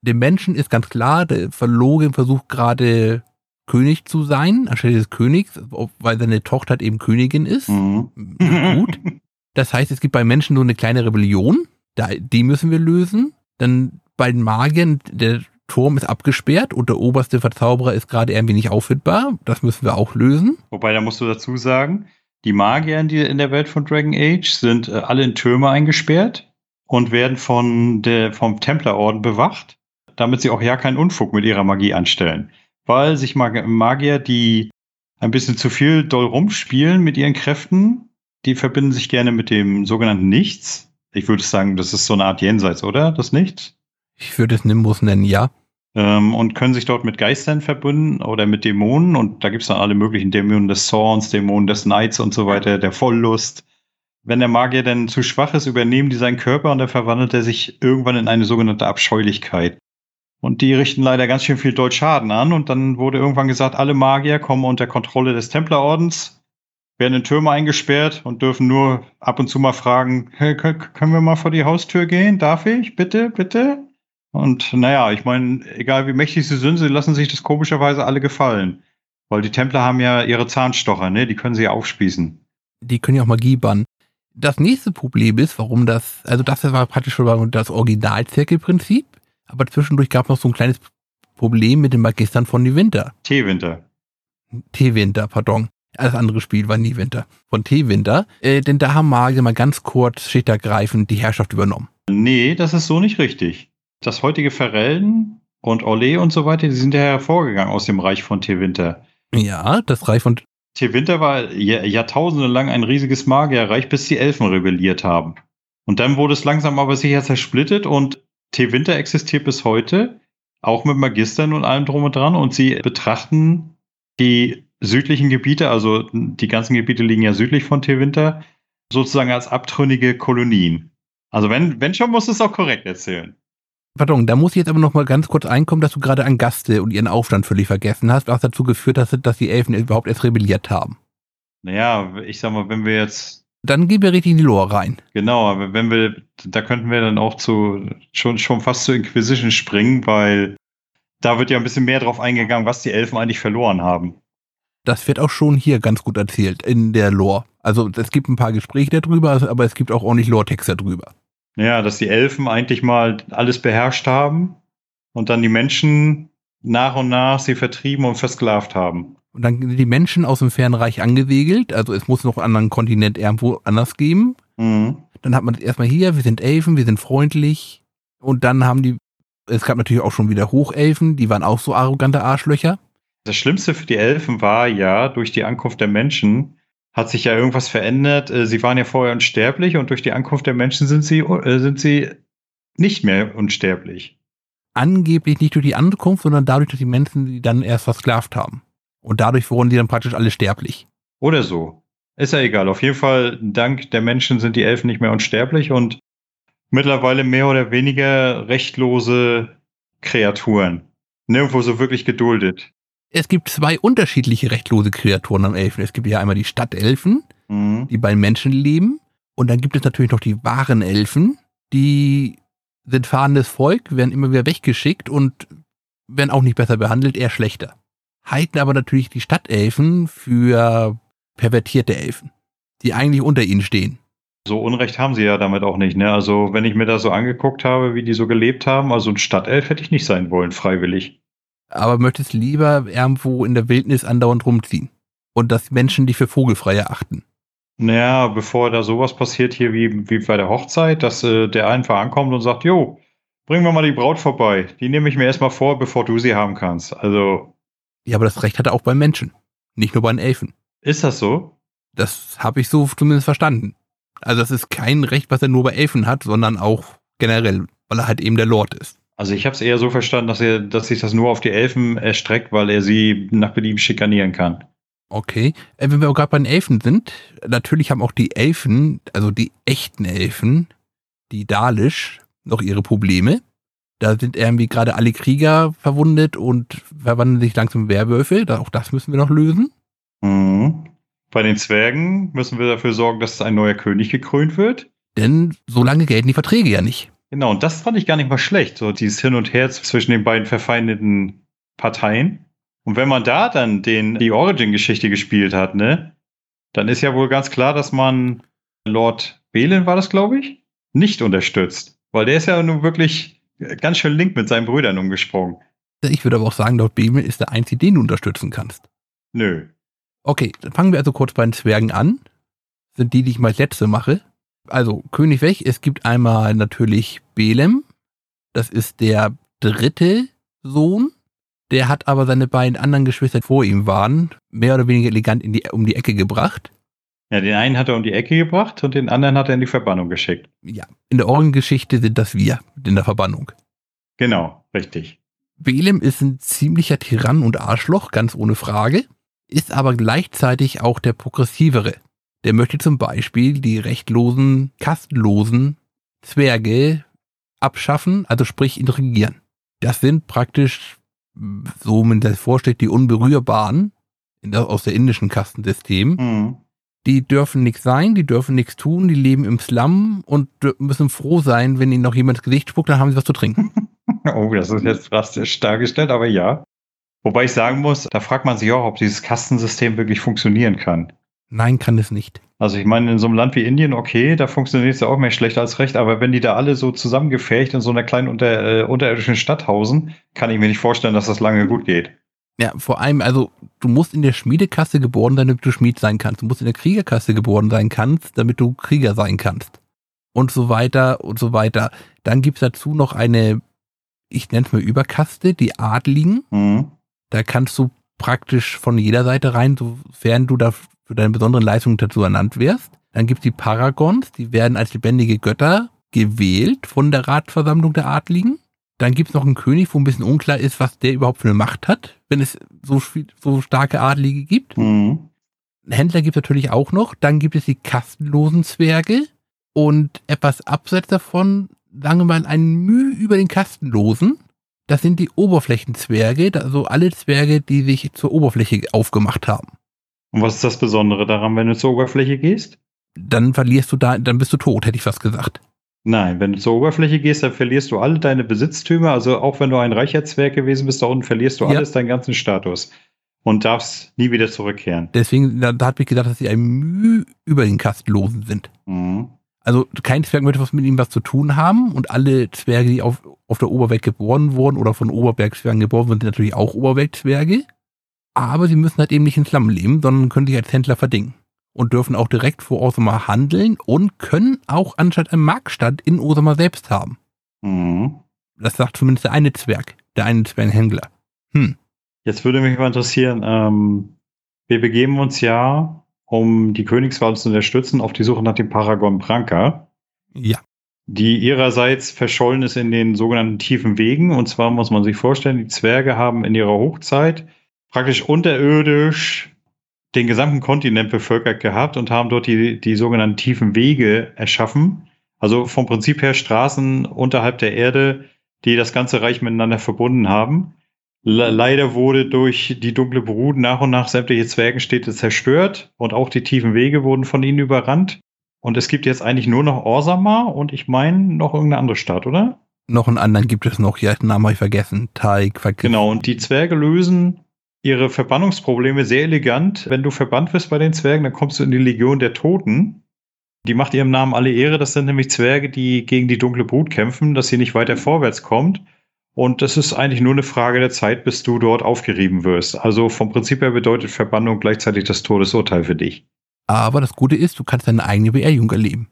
Dem Menschen ist ganz klar, der Verlogen versucht gerade König zu sein, anstelle des Königs, weil seine Tochter halt eben Königin ist. Mhm. Gut. Das heißt, es gibt bei Menschen nur eine kleine Rebellion. Da, die müssen wir lösen. Dann bei den Magiern, der Turm ist abgesperrt und der oberste Verzauberer ist gerade irgendwie nicht auffindbar. Das müssen wir auch lösen. Wobei, da musst du dazu sagen, die Magier in, die, in der Welt von Dragon Age sind äh, alle in Türme eingesperrt und werden von der, vom Templerorden bewacht, damit sie auch ja keinen Unfug mit ihrer Magie anstellen. Weil sich Mag Magier, die ein bisschen zu viel doll rumspielen mit ihren Kräften, die verbinden sich gerne mit dem sogenannten Nichts. Ich würde sagen, das ist so eine Art Jenseits, oder? Das Nichts? Ich würde es Nimbus nennen, ja. ähm, und können sich dort mit Geistern verbinden oder mit Dämonen. Und da gibt es dann alle möglichen Dämonen des Zorns, Dämonen des Neids und so weiter, der Volllust. Wenn der Magier dann zu schwach ist, übernehmen die seinen Körper und dann verwandelt er sich irgendwann in eine sogenannte Abscheulichkeit. Und die richten leider ganz schön viel Deutschaden an. Und dann wurde irgendwann gesagt, alle Magier kommen unter Kontrolle des Templerordens, werden in Türme eingesperrt und dürfen nur ab und zu mal fragen, hey, können wir mal vor die Haustür gehen? Darf ich? Bitte, bitte? Und naja, ich meine, egal wie mächtig sie sind, sie lassen sich das komischerweise alle gefallen. Weil die Templer haben ja ihre Zahnstocher, ne? Die können sie ja aufspießen. Die können ja auch Magie bannen. Das nächste Problem ist, warum das, also das war praktisch schon das Originalzirkelprinzip, aber zwischendurch gab es noch so ein kleines Problem mit den Magistern von Niewinter. Teewinter. T-Winter, pardon. Das andere Spiel war Niewinter. Von T-Winter. Äh, denn da haben Magier mal ganz kurz schichtergreifend die Herrschaft übernommen. Nee, das ist so nicht richtig. Das heutige Ferelden und Orle und so weiter, die sind ja hervorgegangen aus dem Reich von Teewinter. Ja, das Reich von Teewinter war Jahr Jahrtausende lang ein riesiges Magierreich, bis die Elfen rebelliert haben. Und dann wurde es langsam aber sicher zersplittet und Teewinter existiert bis heute, auch mit Magistern und allem drum und dran. Und sie betrachten die südlichen Gebiete, also die ganzen Gebiete liegen ja südlich von Teewinter, sozusagen als abtrünnige Kolonien. Also wenn, wenn schon, muss es auch korrekt erzählen. Pardon, da muss ich jetzt aber noch mal ganz kurz einkommen, dass du gerade Angaste und ihren Aufstand völlig vergessen hast, was dazu geführt hat, dass die Elfen überhaupt erst rebelliert haben. Naja, ich sag mal, wenn wir jetzt Dann gehen wir richtig in die Lore rein. Genau, aber wenn wir, da könnten wir dann auch zu, schon, schon fast zu Inquisition springen, weil da wird ja ein bisschen mehr drauf eingegangen, was die Elfen eigentlich verloren haben. Das wird auch schon hier ganz gut erzählt in der Lore. Also es gibt ein paar Gespräche darüber, aber es gibt auch ordentlich Lore-Texte darüber. Ja, dass die Elfen eigentlich mal alles beherrscht haben und dann die Menschen nach und nach sie vertrieben und versklavt haben. Und dann sind die Menschen aus dem Fernreich angesegelt, also es muss noch einen anderen Kontinent irgendwo anders geben. Mhm. Dann hat man erstmal hier, wir sind Elfen, wir sind freundlich. Und dann haben die, es gab natürlich auch schon wieder Hochelfen, die waren auch so arrogante Arschlöcher. Das Schlimmste für die Elfen war ja, durch die Ankunft der Menschen hat sich ja irgendwas verändert. Äh, sie waren ja vorher unsterblich und durch die Ankunft der Menschen sind sie, äh, sind sie nicht mehr unsterblich. Angeblich nicht durch die Ankunft, sondern dadurch, dass die Menschen sie dann erst versklavt haben. Und dadurch wurden die dann praktisch alle sterblich. Oder so. Ist ja egal. Auf jeden Fall, dank der Menschen sind die Elfen nicht mehr unsterblich und mittlerweile mehr oder weniger rechtlose Kreaturen. Nirgendwo so wirklich geduldet es gibt zwei unterschiedliche rechtlose Kreaturen am Elfen. Es gibt ja einmal die Stadtelfen, mhm. die bei Menschen leben. Und dann gibt es natürlich noch die wahren Elfen, die sind fahrendes Volk, werden immer wieder weggeschickt und werden auch nicht besser behandelt, eher schlechter. Halten aber natürlich die Stadtelfen für pervertierte Elfen, die eigentlich unter ihnen stehen. So Unrecht haben sie ja damit auch nicht, ne? Also, wenn ich mir das so angeguckt habe, wie die so gelebt haben, also ein Stadtelf hätte ich nicht sein wollen, freiwillig aber möchtest lieber irgendwo in der Wildnis andauernd rumziehen. Und dass Menschen dich für vogelfrei erachten. Naja, bevor da sowas passiert hier wie, wie bei der Hochzeit, dass äh, der einfach ankommt und sagt, jo, bring mir mal die Braut vorbei. Die nehme ich mir erstmal vor, bevor du sie haben kannst. Also. Ja, aber das Recht hat er auch beim Menschen. Nicht nur bei den Elfen. Ist das so? Das habe ich so zumindest verstanden. Also das ist kein Recht, was er nur bei Elfen hat, sondern auch generell, weil er halt eben der Lord ist. Also ich habe es eher so verstanden, dass er, dass sich das nur auf die Elfen erstreckt, weil er sie nach Belieben schikanieren kann. Okay. Äh, wenn wir gerade bei den Elfen sind, natürlich haben auch die Elfen, also die echten Elfen, die Dalisch, noch ihre Probleme. Da sind irgendwie gerade alle Krieger verwundet und verwandeln sich langsam in Werwölfe. Auch das müssen wir noch lösen. Mhm. Bei den Zwergen müssen wir dafür sorgen, dass ein neuer König gekrönt wird. Denn so lange gelten die Verträge ja nicht. Genau, und das fand ich gar nicht mal schlecht, so dieses Hin und Her zwischen den beiden verfeindeten Parteien. Und wenn man da dann den, die Origin-Geschichte gespielt hat, ne, dann ist ja wohl ganz klar, dass man Lord Belen war das, glaube ich, nicht unterstützt. Weil der ist ja nun wirklich ganz schön link mit seinen Brüdern umgesprungen. Ich würde aber auch sagen, Lord Belen ist der einzige, den du unterstützen kannst. Nö. Okay, dann fangen wir also kurz bei den Zwergen an. Sind die, die ich mal als letzte mache also König weg. Es gibt einmal natürlich Belem. Das ist der dritte Sohn. Der hat aber seine beiden anderen Geschwister vor ihm waren, mehr oder weniger elegant die, um die Ecke gebracht. Ja, den einen hat er um die Ecke gebracht und den anderen hat er in die Verbannung geschickt. Ja, in der Orgengeschichte sind das wir in der Verbannung. Genau, richtig. Belem ist ein ziemlicher Tyrann und Arschloch, ganz ohne Frage, ist aber gleichzeitig auch der progressivere der möchte zum Beispiel die rechtlosen, kastenlosen Zwerge abschaffen, also sprich intrigieren. Das sind praktisch, so man das vorstellt, die Unberührbaren der, aus der indischen Kastensystem. Mhm. Die dürfen nichts sein, die dürfen nichts tun, die leben im Slum und müssen froh sein, wenn ihnen noch jemand ins Gesicht spuckt, dann haben sie was zu trinken. oh, das ist jetzt drastisch dargestellt, aber ja. Wobei ich sagen muss, da fragt man sich auch, ob dieses Kastensystem wirklich funktionieren kann. Nein, kann es nicht. Also ich meine, in so einem Land wie Indien, okay, da funktioniert es ja auch mehr schlechter als recht, aber wenn die da alle so zusammengefärcht in so einer kleinen unter, äh, unterirdischen Stadt hausen, kann ich mir nicht vorstellen, dass das lange gut geht. Ja, vor allem, also du musst in der Schmiedekasse geboren sein, damit du Schmied sein kannst. Du musst in der Kriegerkasse geboren sein kannst, damit du Krieger sein kannst. Und so weiter und so weiter. Dann gibt's dazu noch eine, ich nenne es mal Überkaste, die Adligen. Mhm. Da kannst du praktisch von jeder Seite rein, sofern du da für deine besonderen Leistungen dazu ernannt wirst. Dann gibt es die Paragons, die werden als lebendige Götter gewählt von der Ratversammlung der Adligen. Dann gibt es noch einen König, wo ein bisschen unklar ist, was der überhaupt für eine Macht hat, wenn es so, so starke Adlige gibt. Mhm. Händler gibt es natürlich auch noch. Dann gibt es die kastenlosen Zwerge und etwas abseits davon, sagen wir mal, ein Mühe über den kastenlosen. Das sind die Oberflächenzwerge, also alle Zwerge, die sich zur Oberfläche aufgemacht haben. Und was ist das Besondere daran, wenn du zur Oberfläche gehst? Dann verlierst du da, dann bist du tot, hätte ich fast gesagt. Nein, wenn du zur Oberfläche gehst, dann verlierst du alle deine Besitztümer. Also auch wenn du ein reicher Zwerg gewesen bist da unten, verlierst du ja. alles, deinen ganzen Status. und darfst nie wieder zurückkehren. Deswegen, da, da hat mich gedacht, dass sie ein Mühe über den Kastenlosen sind. Mhm. Also kein Zwerg möchte was mit ihm was zu tun haben und alle Zwerge, die auf, auf der Oberwelt geboren wurden oder von Oberbergzwergen geboren wurden, sind natürlich auch Oberweltzwerge. Aber sie müssen halt eben nicht in Slum leben, sondern können sich als Händler verdingen. Und dürfen auch direkt vor Osama handeln und können auch anstatt einen Marktstand in Osama selbst haben. Mhm. Das sagt zumindest der eine Zwerg, der eine Zwerghändler. Hm. Jetzt würde mich mal interessieren, ähm, wir begeben uns ja, um die Königswahl zu unterstützen, auf die Suche nach dem Paragon Branca, Ja. die ihrerseits verschollen ist in den sogenannten tiefen Wegen. Und zwar muss man sich vorstellen, die Zwerge haben in ihrer Hochzeit praktisch unterirdisch den gesamten Kontinent bevölkert gehabt und haben dort die, die sogenannten tiefen Wege erschaffen. Also vom Prinzip her Straßen unterhalb der Erde, die das ganze Reich miteinander verbunden haben. Le leider wurde durch die dunkle Brut nach und nach sämtliche Zwergenstädte zerstört und auch die tiefen Wege wurden von ihnen überrannt. Und es gibt jetzt eigentlich nur noch Orsama und ich meine noch irgendeine andere Stadt, oder? Noch einen anderen gibt es noch, ja, den Namen habe ich vergessen. Teig, vergessen. Genau, und die Zwerge lösen ihre Verbannungsprobleme sehr elegant. Wenn du verbannt wirst bei den Zwergen, dann kommst du in die Legion der Toten. Die macht ihrem Namen alle Ehre. Das sind nämlich Zwerge, die gegen die dunkle Brut kämpfen, dass sie nicht weiter vorwärts kommt. Und das ist eigentlich nur eine Frage der Zeit, bis du dort aufgerieben wirst. Also vom Prinzip her bedeutet Verbannung gleichzeitig das Todesurteil für dich. Aber das Gute ist, du kannst deine eigene Beerdigung erleben.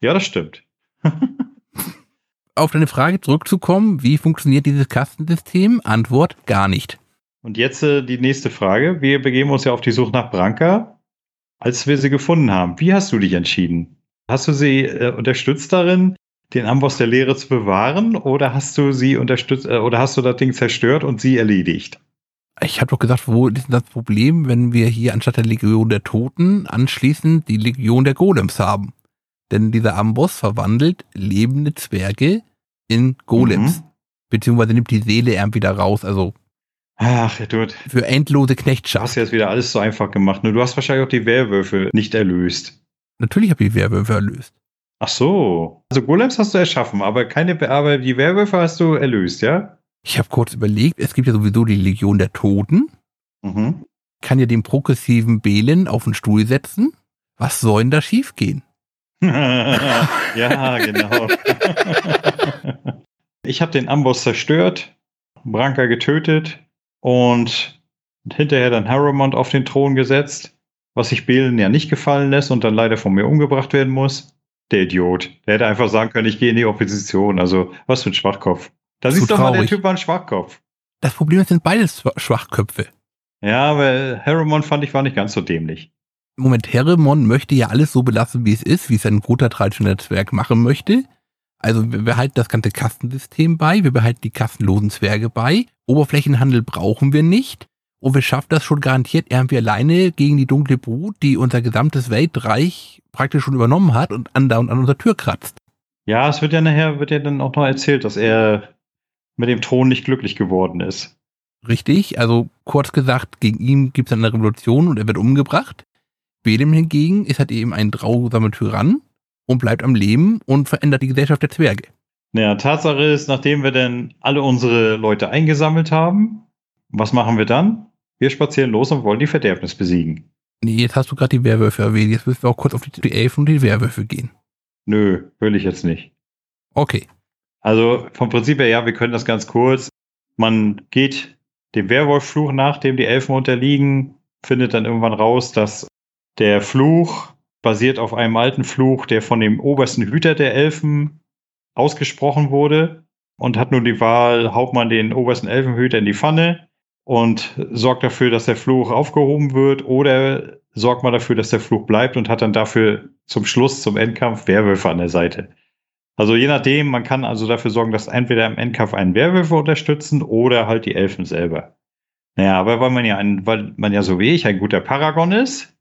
Ja, das stimmt. Auf deine Frage zurückzukommen, wie funktioniert dieses Kastensystem? Antwort, gar nicht. Und jetzt äh, die nächste Frage. Wir begeben uns ja auf die Suche nach Branka. Als wir sie gefunden haben, wie hast du dich entschieden? Hast du sie äh, unterstützt darin, den Amboss der Lehre zu bewahren, oder hast du sie unterstützt, äh, oder hast du das Ding zerstört und sie erledigt? Ich habe doch gesagt, wo ist denn das Problem, wenn wir hier anstatt der Legion der Toten anschließend die Legion der Golems haben? Denn dieser Amboss verwandelt lebende Zwerge in Golems. Mhm. Beziehungsweise nimmt die Seele irgendwie wieder raus, also Ach, du für endlose hast Knechtschaft. jetzt wieder alles so einfach gemacht. Nur du hast wahrscheinlich auch die Werwölfe nicht erlöst. Natürlich habe ich die Werwölfe erlöst. Ach so. Also Golems hast du erschaffen, aber keine, aber die Werwölfe hast du erlöst, ja? Ich habe kurz überlegt, es gibt ja sowieso die Legion der Toten. Mhm. Kann ja den progressiven Belen auf den Stuhl setzen. Was soll denn da schiefgehen? ja, genau. ich habe den Amboss zerstört, Branka getötet und hinterher dann Harrowmont auf den Thron gesetzt, was sich Belen ja nicht gefallen lässt und dann leider von mir umgebracht werden muss. Der Idiot. Der hätte einfach sagen können, ich gehe in die Opposition. Also, was für ein Schwachkopf. Da siehst du doch mal, der. Typ war ein Schwachkopf. Das Problem ist, sind beides Schwa- Schwachköpfe. Ja, aber Harrowmont fand ich war nicht ganz so dämlich. Moment, Heremon möchte ja alles so belassen, wie es ist, wie es ein guter traditioneller Zwerg machen möchte. Also wir behalten das ganze Kastensystem bei, wir behalten die kastenlosen Zwerge bei, Oberflächenhandel brauchen wir nicht und wir schaffen das schon garantiert irgendwie alleine gegen die dunkle Brut, die unser gesamtes Weltreich praktisch schon übernommen hat und andauernd an unserer Tür kratzt. Ja, es wird ja nachher, wird ja dann auch noch erzählt, dass er mit dem Thron nicht glücklich geworden ist. Richtig, also kurz gesagt, gegen ihn gibt es eine Revolution und er wird umgebracht. Belem hingegen ist halt eben ein grausamer Tyrann und bleibt am Leben und verändert die Gesellschaft der Zwerge. Naja, Tatsache ist, nachdem wir dann alle unsere Leute eingesammelt haben, was machen wir dann? Wir spazieren los und wollen die Verderbnis besiegen. Nee, jetzt hast du gerade die Werwölfe erwähnt. Jetzt müssen wir auch kurz auf die, die Elfen und die Werwölfe gehen. Nö, will ich jetzt nicht. Okay. Also vom Prinzip her, ja, wir können das ganz kurz. Man geht dem Werwolffluch nach, dem die Elfen unterliegen, findet dann irgendwann raus, dass der Fluch basiert auf einem alten Fluch, der von dem obersten Hüter der Elfen ausgesprochen wurde und hat nun die Wahl, haut man den obersten Elfenhüter in die Pfanne und sorgt dafür, dass der Fluch aufgehoben wird oder sorgt man dafür, dass der Fluch bleibt und hat dann dafür zum Schluss, zum Endkampf Werwölfe an der Seite. Also je nachdem, man kann also dafür sorgen, dass entweder im Endkampf einen Werwölfe unterstützen oder halt die Elfen selber. Naja, aber weil man ja ein, weil man ja so wie ich ein guter Paragon ist,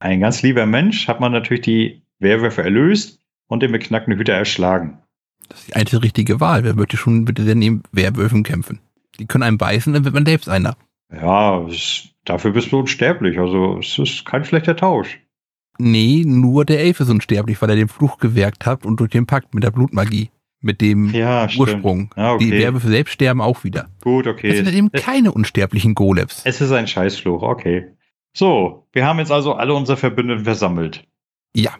ein ganz lieber Mensch, hat man natürlich die Werwölfe erlöst und den beknackten Hüter erschlagen. Das ist die einzige richtige Wahl. Wer möchte schon bitte sehr neben Werwölfen kämpfen? Die können einen beißen, dann wird man selbst einer. Ja, es, dafür bist du unsterblich. Also es ist kein schlechter Tausch. Nee, nur der Elf ist unsterblich, weil er den Fluch gewirkt hat und durch den Pakt mit der Blutmagie. mit dem Ja. Ursprung. Ja, okay. Die Werwölfe selbst sterben auch wieder. Gut, okay. Das sind eben keine unsterblichen Golems. Es ist ein Scheißfluch, okay. So, wir haben jetzt also alle unsere Verbündeten versammelt Ja,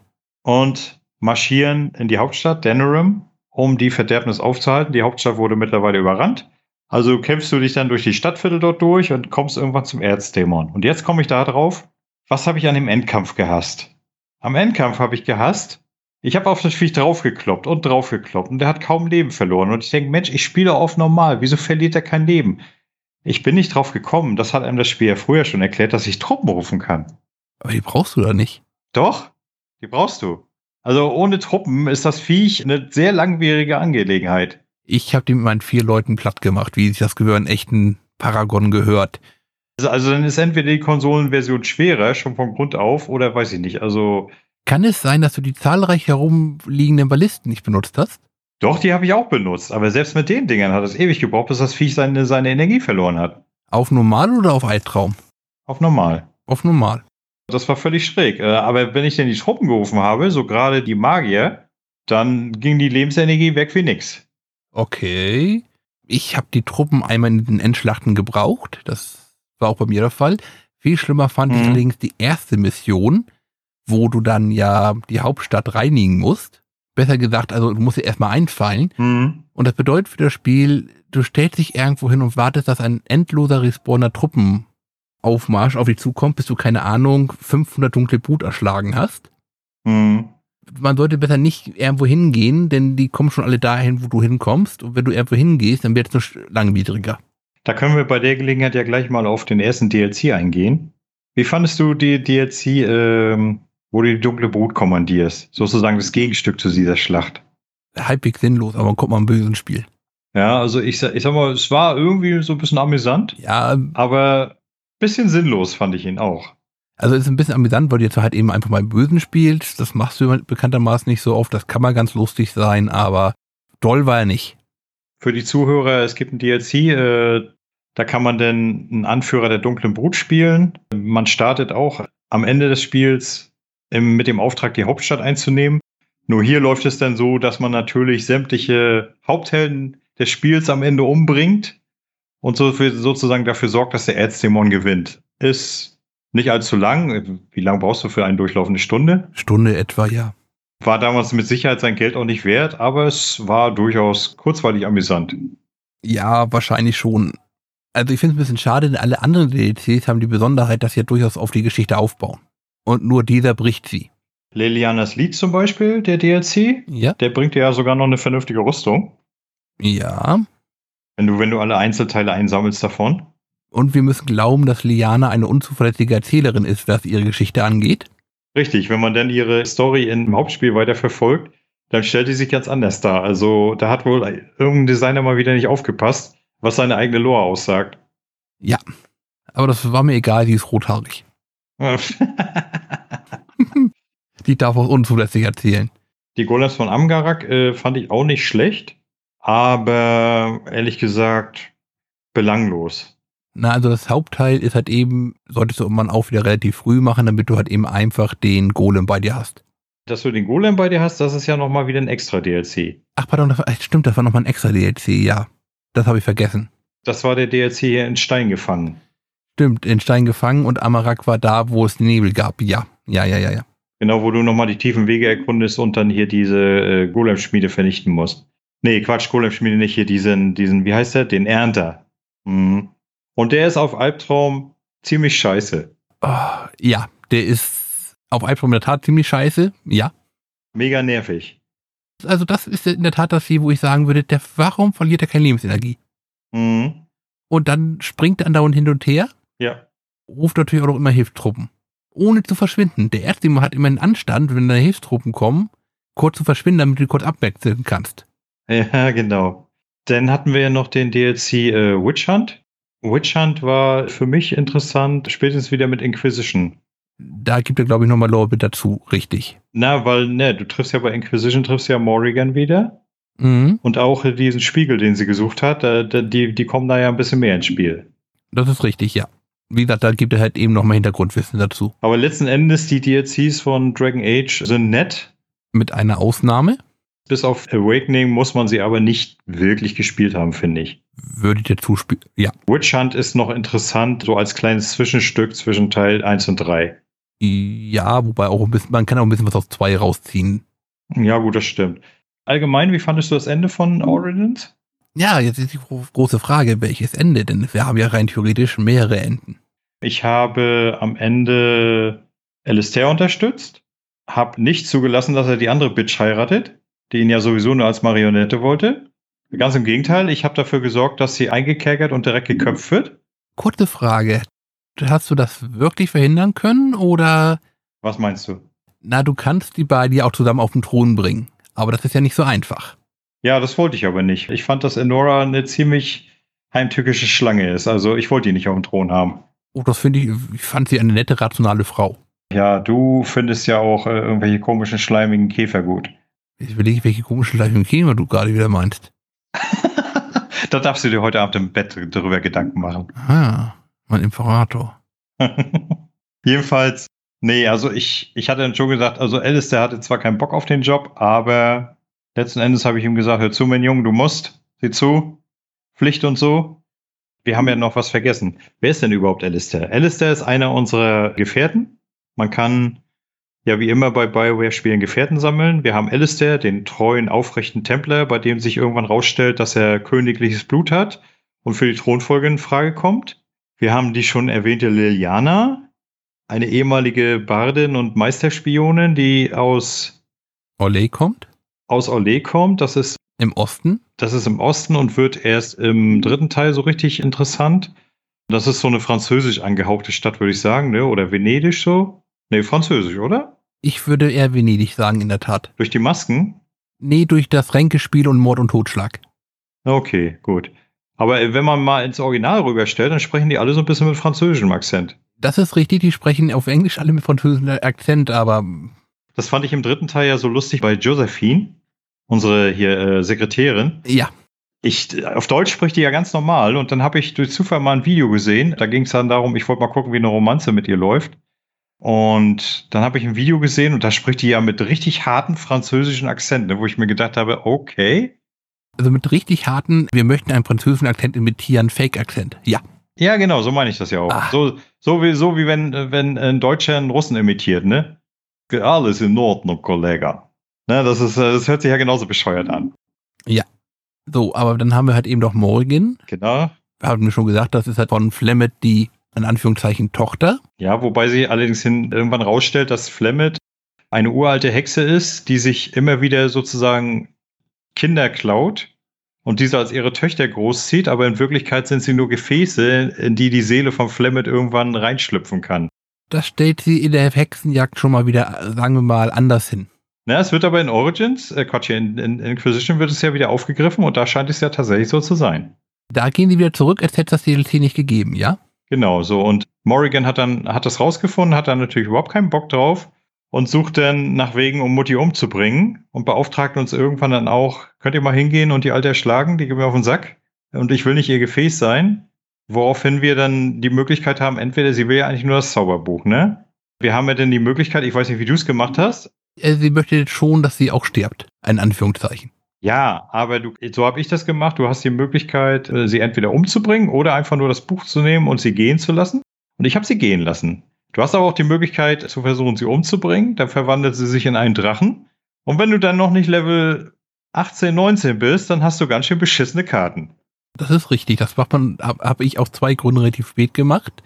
und marschieren in die Hauptstadt, Denerim, um die Verderbnis aufzuhalten. Die Hauptstadt wurde mittlerweile überrannt. Also kämpfst du dich dann durch die Stadtviertel dort durch und kommst irgendwann zum Erzdämon. Und jetzt komme ich da drauf. Was habe ich an dem Endkampf gehasst? Am Endkampf habe ich gehasst. Ich habe auf das Viech draufgekloppt und draufgekloppt und der hat kaum Leben verloren. Und ich denke, Mensch, ich spiele auf normal. Wieso verliert er kein Leben? Ich bin nicht drauf gekommen. Das hat einem das Spiel ja früher schon erklärt, dass ich Truppen rufen kann. aber die brauchst du da nicht. Doch, die brauchst du. Also ohne Truppen ist das Viech eine sehr langwierige Angelegenheit. Ich habe die mit meinen vier Leuten platt gemacht, wie sich das Gehör einen echten Paragon gehört. Also, also dann ist entweder die Konsolenversion schwerer, schon von Grund auf, oder weiß ich nicht. Also Kann es sein, dass du die zahlreich herumliegenden Ballisten nicht benutzt hast? Doch, die habe ich auch benutzt. Aber selbst mit den Dingern hat es ewig gebraucht, bis das Viech seine, seine Energie verloren hat. Auf normal oder auf Albtraum? Auf normal. Auf normal. Das war völlig schräg. Äh, Aber wenn ich denn die Truppen gerufen habe, so gerade die Magier, dann ging die Lebensenergie weg wie nix. Okay. Ich habe die Truppen einmal in den Endschlachten gebraucht. Das war auch bei mir der Fall. Viel schlimmer fand ich Mhm. allerdings die erste Mission, wo du dann ja die Hauptstadt reinigen musst. Besser gesagt, also du musst dir erstmal einfallen. Hm. Und das bedeutet für das Spiel, du stellst dich irgendwo hin und wartest, dass ein endloser Respawner Truppenaufmarsch auf dich zukommt, bis du, keine Ahnung, 500 dunkle Blut erschlagen hast. Hm. Man sollte besser nicht irgendwo hingehen, denn die kommen schon alle dahin, wo du hinkommst. Und wenn du irgendwo hingehst, dann wird es nur langwidriger. Da können wir bei der Gelegenheit ja gleich mal auf den ersten DLC eingehen. Wie fandest du die DLC, ähm, wo du die dunkle Brut kommandierst? Sozusagen das Gegenstück zu dieser Schlacht. Halbwegs sinnlos, aber man kommt mal ein bösen Spiel. Ja, also ich, ich sag mal, es war irgendwie so ein bisschen amüsant, Ja, aber bisschen sinnlos fand ich ihn auch. also es ist ein bisschen amüsant, weil du jetzt halt eben einfach mal bösen spielst. Das machst du bekanntermaßen nicht so oft. Das kann mal ganz lustig sein, aber doll war er nicht. Für die Zuhörer, es gibt ein DLC, äh, da kann man dann einen Anführer der dunklen Brut spielen. Man startet auch am Ende des Spiels im, mit dem Auftrag, die Hauptstadt einzunehmen. Nur hier läuft es dann so, dass man natürlich sämtliche Haupthelden des Spiels am Ende umbringt und so für, sozusagen dafür sorgt, dass der Erzdämon gewinnt. Ist nicht allzu lang. Wie lange brauchst du für einen Durchlauf? Eine Stunde? Stunde etwa, ja. War damals mit Sicherheit sein Geld auch nicht wert, aber es war durchaus kurzweilig amüsant. Ja, wahrscheinlich schon. Also ich finde es ein bisschen schade, denn alle anderen DLCs haben die Besonderheit, dass sie ja durchaus auf die Geschichte aufbauen. Und nur dieser bricht sie. Lilianas Lied zum Beispiel, der DLC, Ja? der bringt dir ja sogar noch eine vernünftige Rüstung. Ja. Wenn du, wenn du alle Einzelteile einsammelst davon. Und wir müssen glauben, dass Liana eine unzuverlässige Erzählerin ist, was ihre Geschichte angeht. Richtig, wenn man dann ihre Story im Hauptspiel weiter verfolgt, dann stellt die sich ganz anders dar. Also da hat wohl irgendein Designer mal wieder nicht aufgepasst, was seine eigene Lore aussagt. Aber das war mir egal, die ist rothaarig. Die darf auch unzulässig erzählen. Die Golems von Amgarak äh, fand ich auch nicht schlecht, aber ehrlich gesagt belanglos. Na, also das Hauptteil ist halt eben, solltest du man auch wieder relativ früh machen, damit du halt eben einfach den Golem bei dir hast. Dass du den Golem bei dir hast, das ist ja noch mal wieder ein extra DLC. Ach, pardon, das war, äh, stimmt, das war nochmal ein extra DLC, ja. Das habe ich vergessen. Das war der DLC hier in Stein gefangen. Stimmt, in Stein gefangen und Amarak war da, wo es Nebel gab. Ja, ja, ja, ja, ja. Genau, wo du nochmal die tiefen Wege erkundest und dann hier diese äh, Golem-Schmiede vernichten musst. Nee, Quatsch, Golem-Schmiede nicht hier, diesen, diesen, wie heißt der? Den Ernter. Mhm. Und der ist auf Albtraum ziemlich scheiße. Oh, ja, der ist auf Albtraum in der Tat ziemlich scheiße. Ja. Mega nervig. Also das ist in der Tat das Spiel, wo ich sagen würde, der, warum verliert er keine Lebensenergie? Mhm. Und dann springt er andauernd hin und her, Ja. ruft natürlich auch noch immer Hilfstruppen. Ohne zu verschwinden. Der Erzdemonn hat immer einen Anstand, wenn da Hilfstruppen kommen, kurz zu verschwinden, damit du kurz abwechseln kannst. Ja, genau. Dann hatten wir ja noch den DLC äh, Witch Hunt. Witch Hunt war für mich interessant, spätestens wieder mit Inquisition. Da gibt er, glaube ich, nochmal Lore dazu, richtig. Na, weil, ne, du triffst ja bei Inquisition, triffst ja Morrigan wieder. Mhm. Und auch diesen Spiegel, den sie gesucht hat, äh, die, die kommen da ja ein bisschen mehr ins Spiel. Das ist richtig, ja. Wie gesagt, da gibt er halt eben nochmal Hintergrundwissen dazu. Aber letzten Endes, die DLCs von Dragon Age sind nett. Mit einer Ausnahme. bis auf Awakening muss man sie aber nicht wirklich gespielt haben, finde ich. Würde ich dir zuspielen, ja. Witch Hunt ist noch interessant, so als kleines Zwischenstück zwischen Teil 1 und 3. Ja, wobei auch ein bisschen, man kann auch ein bisschen was aus 2 rausziehen. Ja, gut, das stimmt. Allgemein, wie fandest du das Ende von Origins? Ja, jetzt ist die große Frage, welches Ende? Denn wir haben ja rein theoretisch mehrere Enden. Ich habe am Ende Alistair unterstützt, habe nicht zugelassen, dass er die andere Bitch heiratet, die ihn ja sowieso nur als Marionette wollte. Ganz im Gegenteil, ich habe dafür gesorgt, dass sie eingekerkert und direkt geköpft wird. Kurze Frage. Hast du das wirklich verhindern können oder? Was meinst du? Na, du kannst die beiden ja auch zusammen auf den Thron bringen. Aber das ist ja nicht so einfach. Ja, das wollte ich aber nicht. Ich fand, dass Enora eine ziemlich heimtückische Schlange ist. Also ich wollte die nicht auf dem Thron haben. Oh, das finde ich, ich fand sie eine nette, rationale Frau. Ja, du findest ja auch äh, irgendwelche komischen, schleimigen Käfer gut. Ich überlege, welche komischen, schleimigen Käfer du gerade wieder meinst. da darfst du dir heute Abend im Bett darüber Gedanken machen. Ah, mein Imperator. Jedenfalls, nee, also ich, ich hatte dann schon gesagt, also Alice, der hatte zwar keinen Bock auf den Job, aber letzten Endes habe ich ihm gesagt, hör zu, mein Junge, du musst, sieh zu, Pflicht und so. Wir haben ja noch was vergessen. Wer ist denn überhaupt Alistair? Alistair ist einer unserer Gefährten. Man kann ja wie immer bei Bioware-Spielen Gefährten sammeln. Wir haben Alistair, den treuen, aufrechten Templer, bei dem sich irgendwann rausstellt, dass er königliches Blut hat und für die Thronfolge in Frage kommt. Wir haben die schon erwähnte Liliana, eine ehemalige Bardin und Meisterspionin, die aus Olé kommt? Aus Olé kommt. Das ist im Osten? Das ist im Osten und wird erst im dritten Teil so richtig interessant. Das ist so eine französisch angehauchte Stadt, würde ich sagen, ne? Oder Venedig so? Nee, französisch, oder? Ich würde eher Venedig sagen, in der Tat. Durch die Masken? Nee, durch das Ränkespiel und Mord und Totschlag. Okay, gut. Aber wenn man mal ins Original rüberstellt, dann sprechen die alle so ein bisschen mit französischem Akzent. Das ist richtig, die sprechen auf Englisch alle mit französischem Akzent, aber. Das fand ich im dritten Teil ja so lustig bei Josephine unsere hier äh, Sekretärin. Ja. Ich, auf Deutsch spricht die ja ganz normal und dann habe ich durch Zufall mal ein Video gesehen. Da ging es dann darum, ich wollte mal gucken, wie eine Romanze mit ihr läuft. Und dann habe ich ein Video gesehen und da spricht die ja mit richtig harten französischen Akzenten, ne, wo ich mir gedacht habe, okay. Also mit richtig harten, wir möchten einen französischen Akzent imitieren, Fake-Akzent. Ja. Ja, genau, so meine ich das ja auch. Ah. So, so, wie, so wie wenn, wenn ein Deutscher einen Russen imitiert, ne? Alles in Ordnung, Kollege. Ne, das, ist, das hört sich ja genauso bescheuert an. Ja. So, aber dann haben wir halt eben doch Morgan. Genau. Wir haben mir schon gesagt, das ist halt von Flemmet die, in Anführungszeichen, Tochter. Ja, wobei sie allerdings hin, irgendwann rausstellt, dass Flemmet eine uralte Hexe ist, die sich immer wieder sozusagen Kinder klaut und diese als ihre Töchter großzieht, aber in Wirklichkeit sind sie nur Gefäße, in die die Seele von Flemmet irgendwann reinschlüpfen kann. Das stellt sie in der Hexenjagd schon mal wieder, sagen wir mal, anders hin. Na, es wird aber in Origins, äh Quatsch, in, in Inquisition wird es ja wieder aufgegriffen und da scheint es ja tatsächlich so zu sein. Da gehen die wieder zurück, als hätte es das DLC nicht gegeben, ja? Genau, so. Und Morrigan hat dann, hat das rausgefunden, hat dann natürlich überhaupt keinen Bock drauf und sucht dann nach Wegen, um Mutti umzubringen und beauftragt uns irgendwann dann auch, könnt ihr mal hingehen und die Alte erschlagen, die geben mir auf den Sack und ich will nicht ihr Gefäß sein. Woraufhin wir dann die Möglichkeit haben, entweder sie will ja eigentlich nur das Zauberbuch, ne? Wir haben ja dann die Möglichkeit, ich weiß nicht, wie du es gemacht hast, sie möchte jetzt schon, dass sie auch stirbt. Ein Anführungszeichen. Ja, aber du, so habe ich das gemacht. Du hast die Möglichkeit, äh, sie entweder umzubringen oder einfach nur das Buch zu nehmen und sie gehen zu lassen. Und ich habe sie gehen lassen. Du hast aber auch die Möglichkeit zu versuchen, sie umzubringen. Dann verwandelt sie sich in einen Drachen. Und wenn du dann noch nicht Level 18, 19 bist, dann hast du ganz schön beschissene Karten. Das ist richtig. Das macht man, habe hab ich aus zwei Gründen relativ spät gemacht.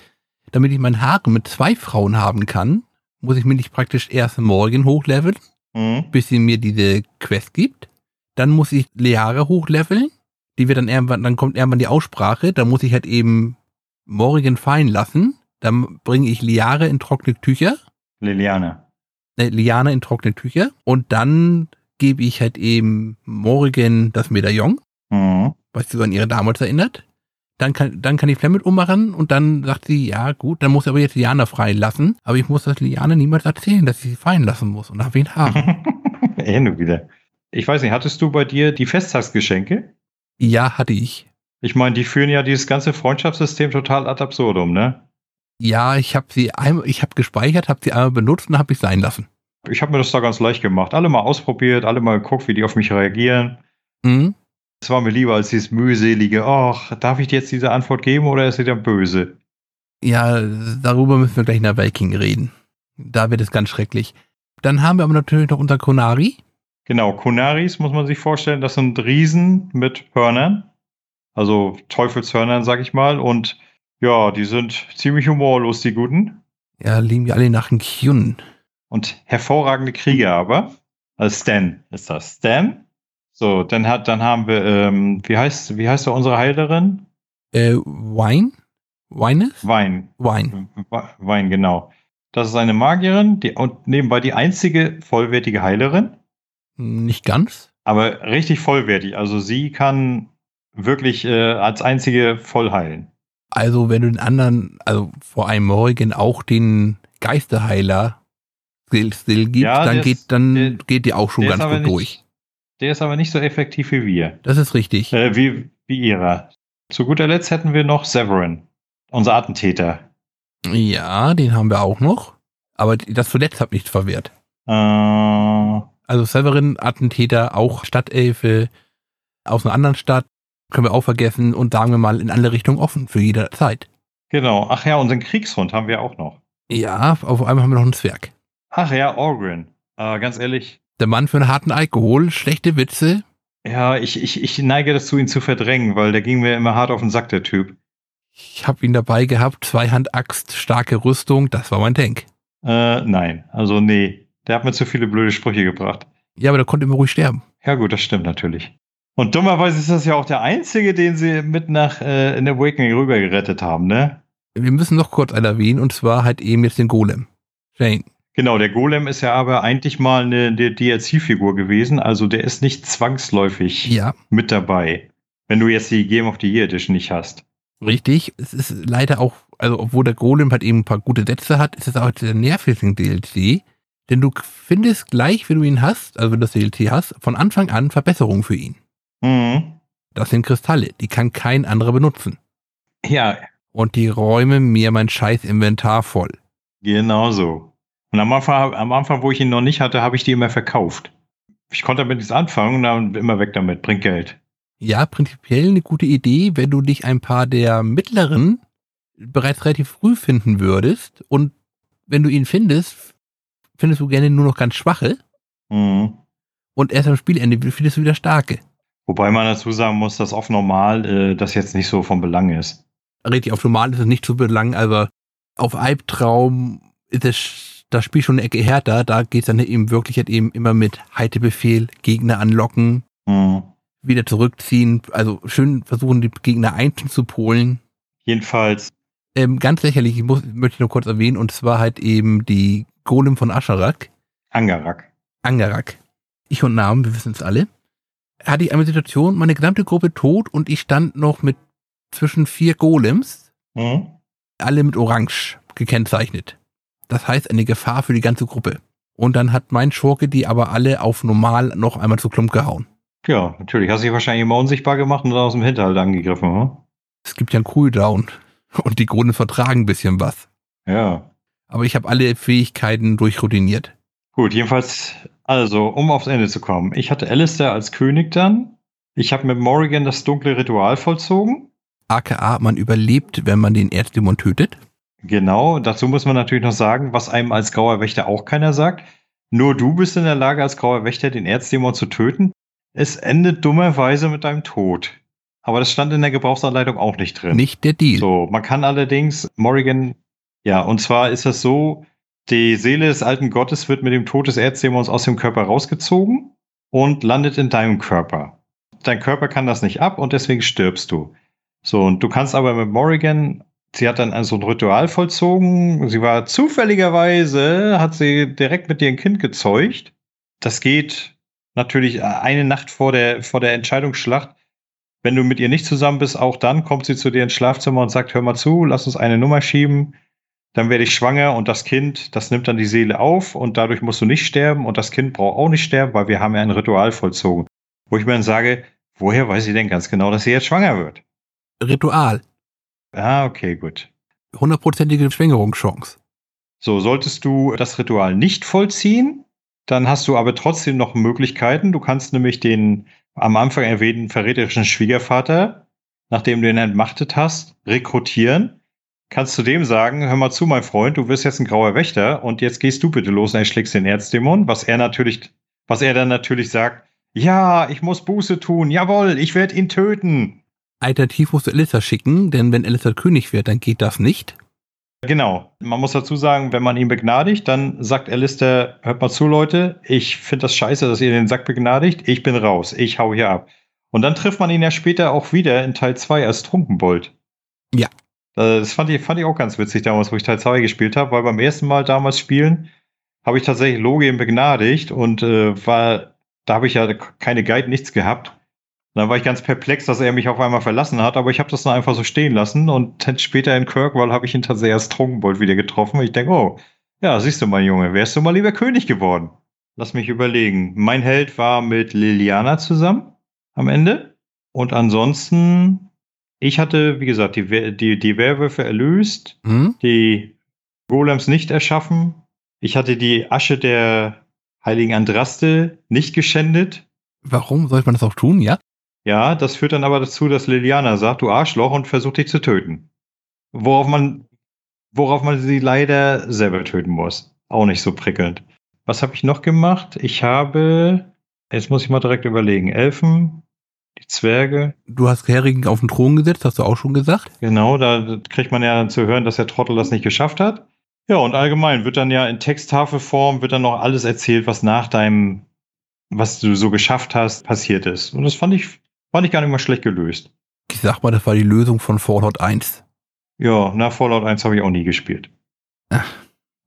Damit ich mein Haare mit zwei Frauen haben kann, muss ich mir nicht praktisch erst morgen hochleveln, mhm. bis sie mir diese Quest gibt. Dann muss ich Leare hochleveln. Die wird dann irgendwann, dann kommt irgendwann die Aussprache. Da muss ich halt eben Morrigan fallen lassen. Dann bringe ich Liare in trockene Tücher. Liliane. Äh, Liane in trockene Tücher. Und dann gebe ich halt eben Morrigan das Medaillon. Mhm. Was sie an ihre damals erinnert. Dann kann, dann kann ich Flemmet ummachen und dann sagt sie, ja gut, dann muss ich aber jetzt Liana freilassen. Aber ich muss das Liane niemals erzählen, dass ich sie fallen lassen muss. Und nach wen haben. eh nur wieder. Ich weiß nicht, hattest du bei dir die Festtagsgeschenke? Ja, hatte ich. Ich meine, die führen ja dieses ganze Freundschaftssystem total ad absurdum, ne? Ja, ich habe sie einmal, ich habe gespeichert, habe sie einmal benutzt und habe ich sein lassen. Ich habe mir das da ganz leicht gemacht. Alle mal ausprobiert, alle mal geguckt, wie die auf mich reagieren. Mhm. Es war mir lieber als dieses mühselige, ach, darf ich dir jetzt diese Antwort geben oder ist sie dann böse? Ja, darüber müssen wir gleich in der Viking reden. Da wird es ganz schrecklich. Dann haben wir aber natürlich noch unser Konari. Genau, Kunaris muss man sich vorstellen, das sind Riesen mit Hörnern. Also Teufelshörnern, sag ich mal. Und ja, die sind ziemlich humorlos, die Guten. Ja, lieben wir alle nach dem Kyun. Und hervorragende Krieger aber. Also Stan ist das. Stan. So, dann hat, dann haben wir, ähm, wie heißt, wie heißt da unsere Heilerin? Äh, Wine? Wines? Wein. Wine. Wein, genau. Das ist eine Magierin die, und nebenbei die einzige vollwertige Heilerin. Nicht ganz. Aber richtig vollwertig. Also sie kann wirklich äh, als einzige voll heilen. Also wenn du den anderen, also vor allem Morrigan auch den Geisterheiler Still, still gibst, Ja, dann geht dann der- geht die auch schon ganz gut nicht- durch. Der ist aber nicht so effektiv wie wir. Das ist richtig. Äh, wie, wie ihrer. Zu guter Letzt hätten wir noch Severin, unser Attentäter. Ja, den haben wir auch noch. Aber das zuletzt hat nichts verwehrt. Äh, Also Severin, Attentäter, auch Stadtelfe aus einer anderen Stadt, können wir auch vergessen und sagen wir mal in alle Richtungen offen für jede Zeit. genau. Ach ja, unseren Kriegshund haben wir auch noch. Ja, auf einmal haben wir noch einen Zwerg. Ach ja, Orgrin. Äh, ganz ehrlich, Der Mann für einen harten Alkohol, schlechte Witze. ja, ich, ich, ich neige dazu, ihn zu verdrängen, weil der ging mir immer hart auf den Sack, der Typ. Ich habe ihn dabei gehabt, Zweihand-Axt, starke Rüstung, das war mein Tank. Äh, nein, also nee. Der hat mir zu viele blöde Sprüche gebracht. Ja, aber der konnte immer ruhig sterben. Ja gut, das stimmt natürlich. Und dummerweise ist das ja auch der einzige, den sie mit nach äh, in Awakening rüber gerettet haben, ne? Wir müssen noch kurz einen erwähnen, und zwar halt eben jetzt den Golem. Shane. Genau, der Golem ist ja aber eigentlich mal eine, eine DLC-Figur gewesen, also der ist nicht zwangsläufig Ja, mit dabei, wenn du jetzt die Game of the Year Edition nicht hast. richtig. Es ist leider auch, also obwohl der Golem halt eben ein paar gute Sätze hat, ist es auch der nervigste DLC. Denn du findest gleich, wenn du ihn hast, also wenn du das DLC hast, von Anfang an Verbesserungen für ihn. Mhm. Das sind Kristalle, die kann kein anderer benutzen. Ja, Und die räumen mir mein scheiß Inventar voll. genau so. Und am Anfang, am Anfang, wo ich ihn noch nicht hatte, habe ich die immer verkauft. Ich konnte damit nichts anfangen und dann immer weg damit, bringt Geld. Ja, prinzipiell eine gute Idee, wenn du dich ein paar der mittleren bereits relativ früh finden würdest. Und wenn du ihn findest, findest du gerne nur noch ganz schwache. Mhm. Und erst am Spielende findest du wieder starke. Wobei man dazu sagen muss, dass auf normal äh, das jetzt nicht so von Belang ist. Richtig, auf normal ist es nicht zu belangen, aber auf Albtraum ist es, das Spiel schon eine Ecke härter. Da geht es dann eben wirklich halt eben immer mit Haltebefehl, Gegner anlocken, Mhm. wieder zurückziehen. Also schön versuchen, die Gegner einzeln zu polen. Jedenfalls, Ähm, ganz lächerlich, ich muss, möchte ich nur kurz erwähnen, und zwar halt eben die Golem von Ascharak, Angarak. Angarak. Ich und Namen, wir wissen es alle. Hatte ich eine Situation, meine gesamte Gruppe tot und ich stand noch mit zwischen vier Golems, Mhm. alle mit Orange gekennzeichnet. Das heißt eine Gefahr für die ganze Gruppe. Und dann hat mein Schurke die aber alle auf normal noch einmal zu Klump gehauen. Ja, natürlich. Hast dich wahrscheinlich immer unsichtbar gemacht und dann aus dem Hinterhalt angegriffen, hm? Es gibt ja einen Cooldown und die Golems vertragen ein bisschen was. Ja. Aber ich habe alle Fähigkeiten durchroutiniert. Gut, jedenfalls, also, um aufs Ende zu kommen. Ich hatte Alistair als König dann. Ich habe mit Morrigan das dunkle Ritual vollzogen. aka man überlebt, wenn man den Erzdämon tötet. Genau, dazu muss man natürlich noch sagen, was einem als grauer Wächter auch keiner sagt. Nur du bist in der Lage, als grauer Wächter den Erzdämon zu töten. Es endet dummerweise mit deinem Tod. Aber das stand in der Gebrauchsanleitung auch nicht drin. Nicht der Deal. So, man kann allerdings Morrigan, ja, und zwar ist das so, die Seele des alten Gottes wird mit dem Tod des Erzdämons aus dem Körper rausgezogen und landet in deinem Körper. Dein Körper kann das nicht ab und deswegen stirbst du. So, und du kannst aber mit Morrigan, sie hat dann so ein Ritual vollzogen, sie war zufälligerweise, hat sie direkt mit dir ein Kind gezeugt. Das geht natürlich eine Nacht vor der, vor der Entscheidungsschlacht wenn du mit ihr nicht zusammen bist, auch dann kommt sie zu dir ins Schlafzimmer und sagt, hör mal zu, lass uns eine Nummer schieben. Dann werde ich schwanger und das Kind, das nimmt dann die Seele auf und dadurch musst du nicht sterben und das Kind braucht auch nicht sterben, weil wir haben ja ein Ritual vollzogen. Wo ich mir dann sage, woher weiß sie denn ganz genau, dass sie jetzt schwanger wird? Ritual. Ah, okay, gut. Hundertprozentige Schwängerungschance. So, solltest du das Ritual nicht vollziehen, Dann hast du aber trotzdem noch Möglichkeiten. Du kannst nämlich den am Anfang erwähnten verräterischen Schwiegervater, nachdem du ihn entmachtet hast, rekrutieren. Kannst du dem sagen, hör mal zu, mein Freund, du wirst jetzt ein grauer Wächter und jetzt gehst du bitte los und erschlägst den Erzdämon, was er natürlich, was er dann natürlich sagt, ja, ich muss Buße tun, jawohl, ich werde ihn töten. Alternativ musst du Alistair schicken, denn wenn Alistair König wird, dann geht das nicht. Genau. Man muss dazu sagen, wenn man ihn begnadigt, dann sagt Alistair, hört mal zu, Leute, ich finde das scheiße, dass ihr den Sack begnadigt, ich bin raus, ich hau hier ab. Und dann trifft man ihn ja später auch wieder in Teil 2 als Trunkenbold. Ja. Das fand ich, fand ich auch ganz witzig damals, wo ich Teil 2 gespielt habe, weil beim ersten Mal damals spielen habe ich tatsächlich Logien begnadigt und äh, war, da habe ich ja keine Guide, nichts gehabt. Dann war ich ganz perplex, dass er mich auf einmal verlassen hat, aber ich habe das dann einfach so stehen lassen und später in Kirkwall habe ich ihn tatsächlich als Trunkenbold wieder getroffen. Ich denke, oh, ja, siehst du mal, Junge, wärst du mal lieber König geworden. Lass mich überlegen. Mein Held war mit Liliana zusammen am Ende. Und ansonsten, ich hatte, wie gesagt, die, die, die Werwölfe erlöst, Hm? die Golems nicht erschaffen. Ich hatte die Asche der heiligen Andraste nicht geschändet. Warum sollte man das auch tun, ja? Ja, das führt dann aber dazu, dass Liliana sagt, du Arschloch und versucht dich zu töten. Worauf man, worauf man sie leider selber töten muss. Auch nicht so prickelnd. Was habe ich noch gemacht? Ich habe, jetzt muss ich mal direkt überlegen, Elfen, die Zwerge. Du hast Herigen auf den Thron gesetzt, hast du auch schon gesagt. Genau, da kriegt man ja dann zu hören, dass der Trottel das nicht geschafft hat. Ja, und allgemein wird dann ja in Texttafelform wird dann noch alles erzählt, was nach deinem, was du so geschafft hast, passiert ist. Und das fand ich, fand ich gar nicht mal schlecht gelöst. Ich sag mal, das war die Lösung von Fallout 1. Ja, nach Fallout 1 habe ich auch nie gespielt.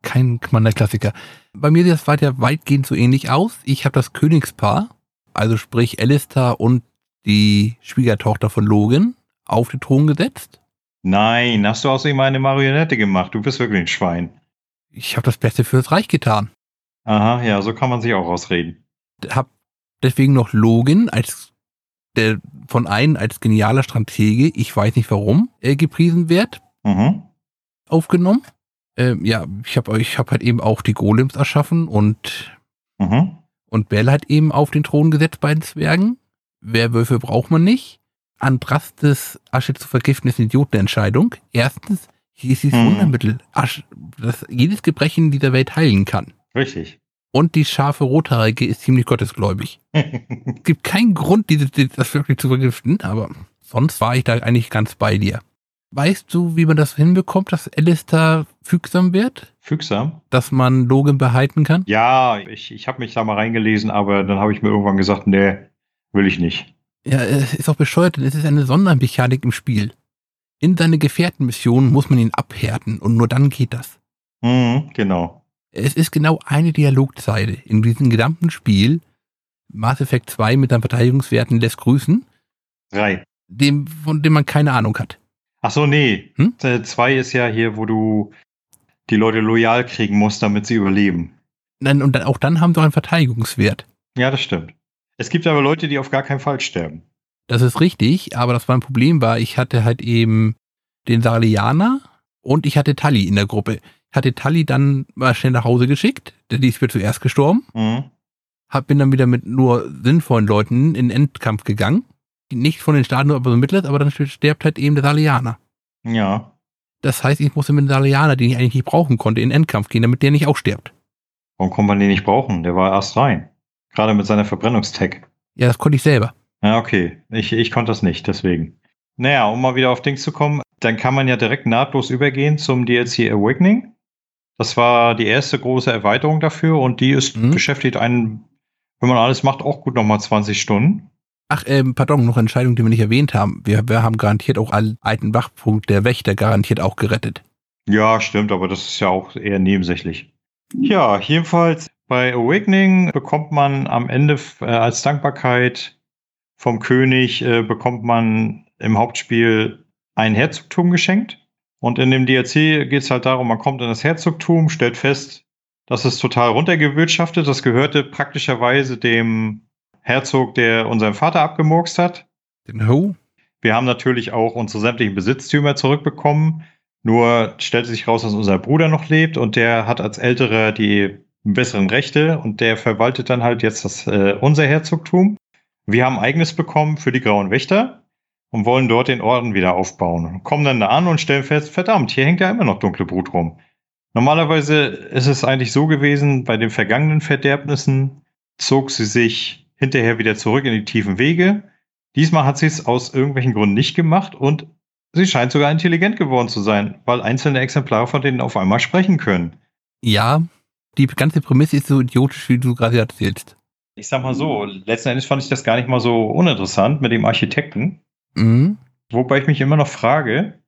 Kein meiner Klassiker. Bei mir sieht das weiter weitgehend so ähnlich aus. Ich habe das Königspaar, also sprich Alistair und die Schwiegertochter von Logan, auf den Thron gesetzt. Nein, hast du aus ihm eine Marionette gemacht? Du bist wirklich ein Schwein. Ich habe das Beste fürs Reich getan. Aha, ja, so kann man sich auch ausreden. Hab deswegen noch Logan als der von einem als genialer Stratege, ich weiß nicht warum, er gepriesen wird, Mhm. aufgenommen. Ähm, ja, ich habe ich hab halt eben auch die Golems erschaffen und Mhm. Und Bell hat eben auf den Thron gesetzt bei den Zwergen. Werwölfe braucht man nicht. Andrastes Asche zu vergiften ist eine Idiotenentscheidung. Erstens, hier ist dieses Hm. Wundermittel, Asche, das jedes Gebrechen dieser Welt heilen kann. Richtig. Und die scharfe Rothaarige ist ziemlich gottesgläubig. Es gibt keinen Grund, die- das wirklich zu vergiften, aber sonst war ich da eigentlich ganz bei dir. Weißt du, wie man das hinbekommt, dass Alistair fügsam wird? Fügsam? Dass man Logan behalten kann? Ja, ich, ich habe mich da mal reingelesen, aber dann habe ich mir irgendwann gesagt, nee, will ich nicht. Ja, es ist auch bescheuert, denn es ist eine Sondermechanik im Spiel. In seine Gefährtenmission muss man ihn abhärten und nur dann geht das. Mhm, genau. Es ist genau eine Dialogzeile in diesem gesamten Spiel. Mass Effect 2 mit seinen Verteidigungswerten lässt grüßen, Drei. dem, von dem man keine Ahnung hat. Ach so, nee. Hm? Äh, Zwei ist ja hier, wo du die Leute loyal kriegen musst, damit sie überleben. Dann, und dann, auch dann haben sie auch einen Verteidigungswert. Ja, das stimmt. Es gibt aber Leute, die auf gar keinen Fall sterben. Das ist richtig, aber das war ein Problem war, ich hatte halt eben den Sarlianer und ich hatte Tully in der Gruppe. Hatte Tully dann mal schnell nach Hause geschickt, denn die ist mir zuerst gestorben. Mhm. hab, bin dann wieder mit nur sinnvollen Leuten in den Endkampf gegangen. Nicht von den Staaten, aber so Mitleid, aber dann stirbt halt eben der Salianer. Ja. Das heißt, ich musste mit dem Salianer, den ich eigentlich nicht brauchen konnte, in den Endkampf gehen, damit der nicht auch stirbt. Warum konnte man den nicht brauchen? Der war erst rein. Gerade mit seiner Verbrennungstech. Ja, das konnte ich selber. Ja, okay. Ich, ich konnte das nicht, deswegen. Naja, um mal wieder auf Dings zu kommen, dann kann man ja direkt nahtlos übergehen zum DLC Awakening. Das war die erste große Erweiterung dafür und die ist Mhm. beschäftigt einen, wenn man alles macht, auch gut nochmal 20 Stunden. Ach, ähm, pardon, noch eine Entscheidung, die wir nicht erwähnt haben. Wir, wir haben garantiert auch einen alten Wachpunkt der Wächter garantiert auch gerettet. Ja, stimmt, aber das ist ja auch eher nebensächlich. Ja, jedenfalls bei Awakening bekommt man am Ende äh, als Dankbarkeit vom König äh, bekommt man im Hauptspiel ein Herzogtum geschenkt. Und in dem DLC geht es halt darum, man kommt in das Herzogtum, stellt fest, das ist total runtergewirtschaftet. Das gehörte praktischerweise dem Herzog, der unseren Vater abgemurkst hat. Den Ho? Wir haben natürlich auch unsere sämtlichen Besitztümer zurückbekommen. Nur stellte sich raus, dass unser Bruder noch lebt und der hat als Älterer die besseren Rechte und der verwaltet dann halt jetzt das äh, unser Herzogtum. Wir haben eigenes bekommen für die Grauen Wächter und wollen dort den Orden wieder aufbauen. Kommen dann da an und stellen fest, verdammt, hier hängt ja immer noch dunkle Brut rum. Normalerweise ist es eigentlich so gewesen, bei den vergangenen Verderbnissen zog sie sich hinterher wieder zurück in die tiefen Wege. Diesmal hat sie es aus irgendwelchen Gründen nicht gemacht und sie scheint sogar intelligent geworden zu sein, weil einzelne Exemplare von denen auf einmal sprechen können. Ja, die ganze Prämisse ist so idiotisch, wie du gerade erzählst. Ich sag mal so, letzten Endes fand ich das gar nicht mal so uninteressant mit dem Architekten. Mhm. Wobei ich mich immer noch frage,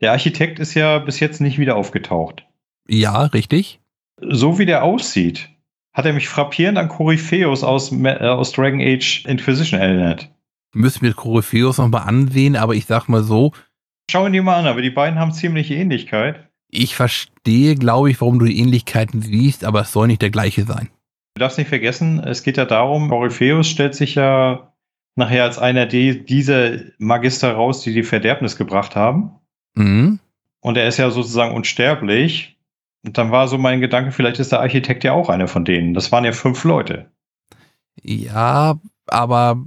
der Architekt ist ja bis jetzt nicht wieder aufgetaucht. Ja, richtig. So wie der aussieht, hat er mich frappierend an Corypheus aus, äh, aus Dragon Age Inquisition erinnert. Müssen wir Corypheus nochmal ansehen, aber ich sag mal so. Schau ihn dir mal an, aber die beiden haben ziemliche Ähnlichkeit. Ich verstehe, glaube ich, warum du die Ähnlichkeiten siehst, aber es soll nicht der gleiche sein. Du darfst nicht vergessen, es geht ja darum, Corypheus stellt sich ja nachher als einer dieser Magister raus, die die Verderbnis gebracht haben. Mhm. Und er ist ja sozusagen unsterblich. Und dann war so mein Gedanke, vielleicht ist der Architekt ja auch einer von denen. Das waren ja fünf Leute. Ja, aber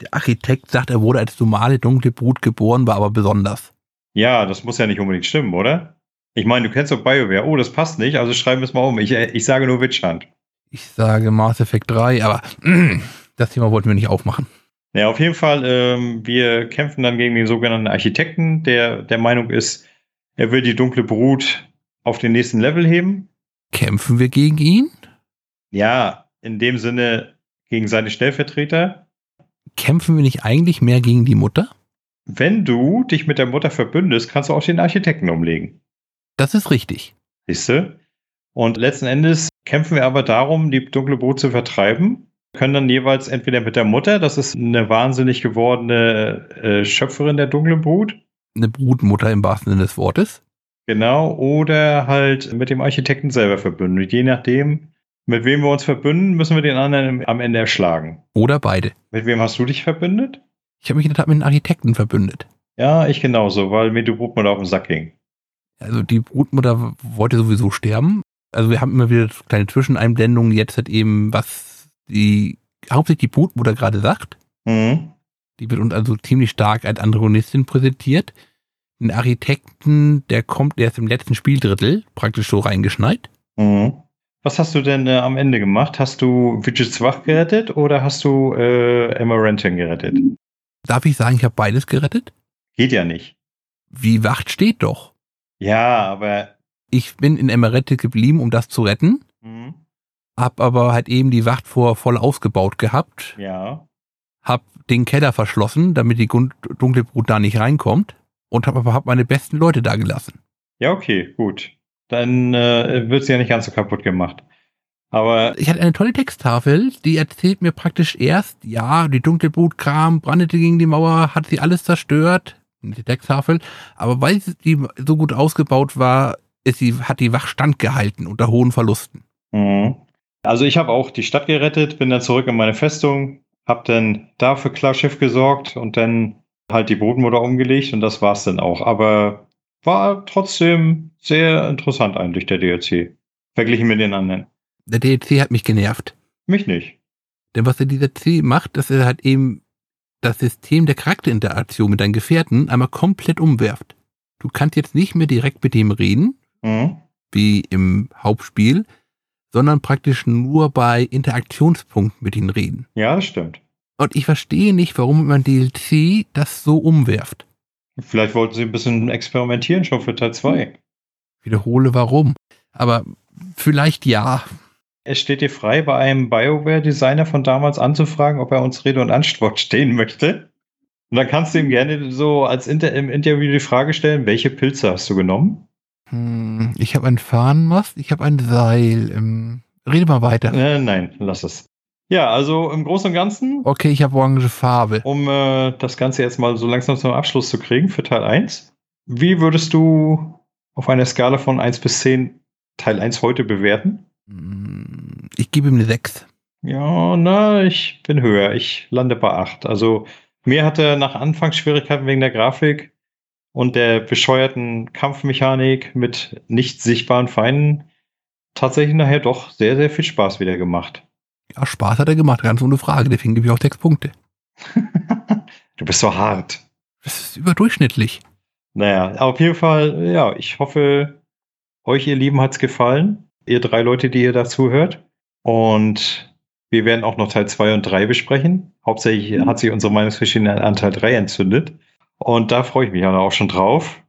der Architekt sagt, er wurde als normale dunkle Brut geboren, war aber besonders. Ja, das muss ja nicht unbedingt stimmen, oder? Ich meine, du kennst doch BioWare. Oh, das passt nicht, also schreiben wir es mal um. Ich, ich sage nur Witchhand. Ich sage Mass Effect 3, aber das Thema wollten wir nicht aufmachen. Ja, auf jeden Fall, ähm, wir kämpfen dann gegen den sogenannten Architekten, der der Meinung ist, er will die dunkle Brut auf den nächsten Level heben. Kämpfen wir gegen ihn? Ja, in dem Sinne gegen seine Stellvertreter. Kämpfen wir nicht eigentlich mehr gegen die Mutter? Wenn du dich mit der Mutter verbündest, kannst du auch den Architekten umlegen. Das ist richtig. Siehst du? Und letzten Endes kämpfen wir aber darum, die dunkle Brut zu vertreiben. Können dann jeweils entweder mit der Mutter, das ist eine wahnsinnig gewordene äh, Schöpferin der dunklen Brut. Eine Brutmutter im wahrsten Sinne des Wortes. Genau, oder halt mit dem Architekten selber verbünden. Und je nachdem, mit wem wir uns verbünden, müssen wir den anderen am Ende erschlagen. Oder beide. Mit wem hast du dich verbündet? Ich habe mich in der Tat mit den Architekten verbündet. Ja, ich genauso, weil mir die Brutmutter auf den Sack ging. Also die Brutmutter wollte sowieso sterben. Also wir haben immer wieder kleine Zwischeneinblendungen. Jetzt hat eben, was die hauptsächlich die Brutmutter gerade sagt. Mhm. Die wird uns also ziemlich stark als Antagonistin präsentiert. Ein Architekten, der kommt erst im letzten Spieldrittel praktisch so reingeschneit. Mhm. Was hast du denn äh, am Ende gemacht? Hast du Widgets Wach gerettet oder hast du äh, Emma Renton gerettet? Darf ich sagen, ich habe beides gerettet? Geht ja nicht. Wie Wacht steht doch. Ja, aber. Ich bin in Emerette geblieben, um das zu retten. Mhm. Hab aber halt eben die Wacht vor voll ausgebaut gehabt. Ja. Hab den Keller verschlossen, damit die dunkle Brut da nicht reinkommt. Und hab aber hab meine besten Leute da gelassen. Ja, okay, gut. Dann äh, wird sie ja nicht ganz so kaputt gemacht. Aber. Ich hatte eine tolle Texttafel, die erzählt mir praktisch erst, ja, die dunkle Brut kam, brandete gegen die Mauer, hat sie alles zerstört die Texttafel. Aber weil die so gut ausgebaut war, ist sie, hat die Wach standgehalten unter hohen Verlusten. Mhm. Also ich habe auch die Stadt gerettet, bin dann zurück in meine Festung, habe dann da für Klarschiff gesorgt und dann halt die Bodenmutter umgelegt und das war's dann auch. Aber war trotzdem sehr interessant eigentlich, der DLC. Verglichen mit den anderen. Der DLC hat mich genervt. Mich nicht. Denn was der DLC macht, dass er halt eben das System der Charakterinteraktion mit deinen Gefährten einmal komplett umwerft. Du kannst jetzt nicht mehr direkt mit dem reden, mhm. wie im Hauptspiel, sondern praktisch nur bei Interaktionspunkten mit ihnen reden. Ja, das stimmt. Und ich verstehe nicht, warum man DLC das so umwerft. Vielleicht wollten sie ein bisschen experimentieren schon für Teil 2. Wiederhole warum. Aber vielleicht ja. Es steht dir frei, bei einem BioWare-Designer von damals anzufragen, ob er uns Rede und Antwort stehen möchte. Und dann kannst du ihm gerne so als Inter im Interview die Frage stellen, welche Pilze hast du genommen? Hm, ich habe einen Fahnenmast, ich habe ein Seil. Ähm, rede mal weiter. Äh, nein, lass es. Ja, also im Großen und Ganzen. Okay, ich habe orange Farbe. Um äh, das Ganze jetzt mal so langsam zum Abschluss zu kriegen für Teil 1. Wie würdest du auf einer Skala von 1 bis 10 Teil 1 heute bewerten? Hm, ich gebe ihm eine 6. Ja, na, ich bin höher. Ich lande bei 8. Also mir hatte nach Anfangsschwierigkeiten wegen der Grafik und der bescheuerten Kampfmechanik mit nicht sichtbaren Feinden tatsächlich nachher doch sehr, sehr viel Spaß wieder gemacht. Ja, Spaß hat er gemacht, ganz ohne Frage. Deswegen gebe ich auch sechs Punkte. du bist so hart. Das ist überdurchschnittlich. Naja, auf jeden Fall, ja, ich hoffe, euch, ihr Lieben, hat es gefallen. Ihr drei Leute, die ihr dazu hört. Und wir werden auch noch Teil 2 und 3 besprechen. Hauptsächlich mhm. hat sich unsere Meinungsverschiedene an Teil 3 entzündet. Und da freue ich mich auch schon drauf.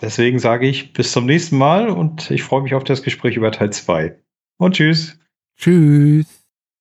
Deswegen sage ich bis zum nächsten Mal und ich freue mich auf das Gespräch über Teil 2. Und tschüss. Tschüss.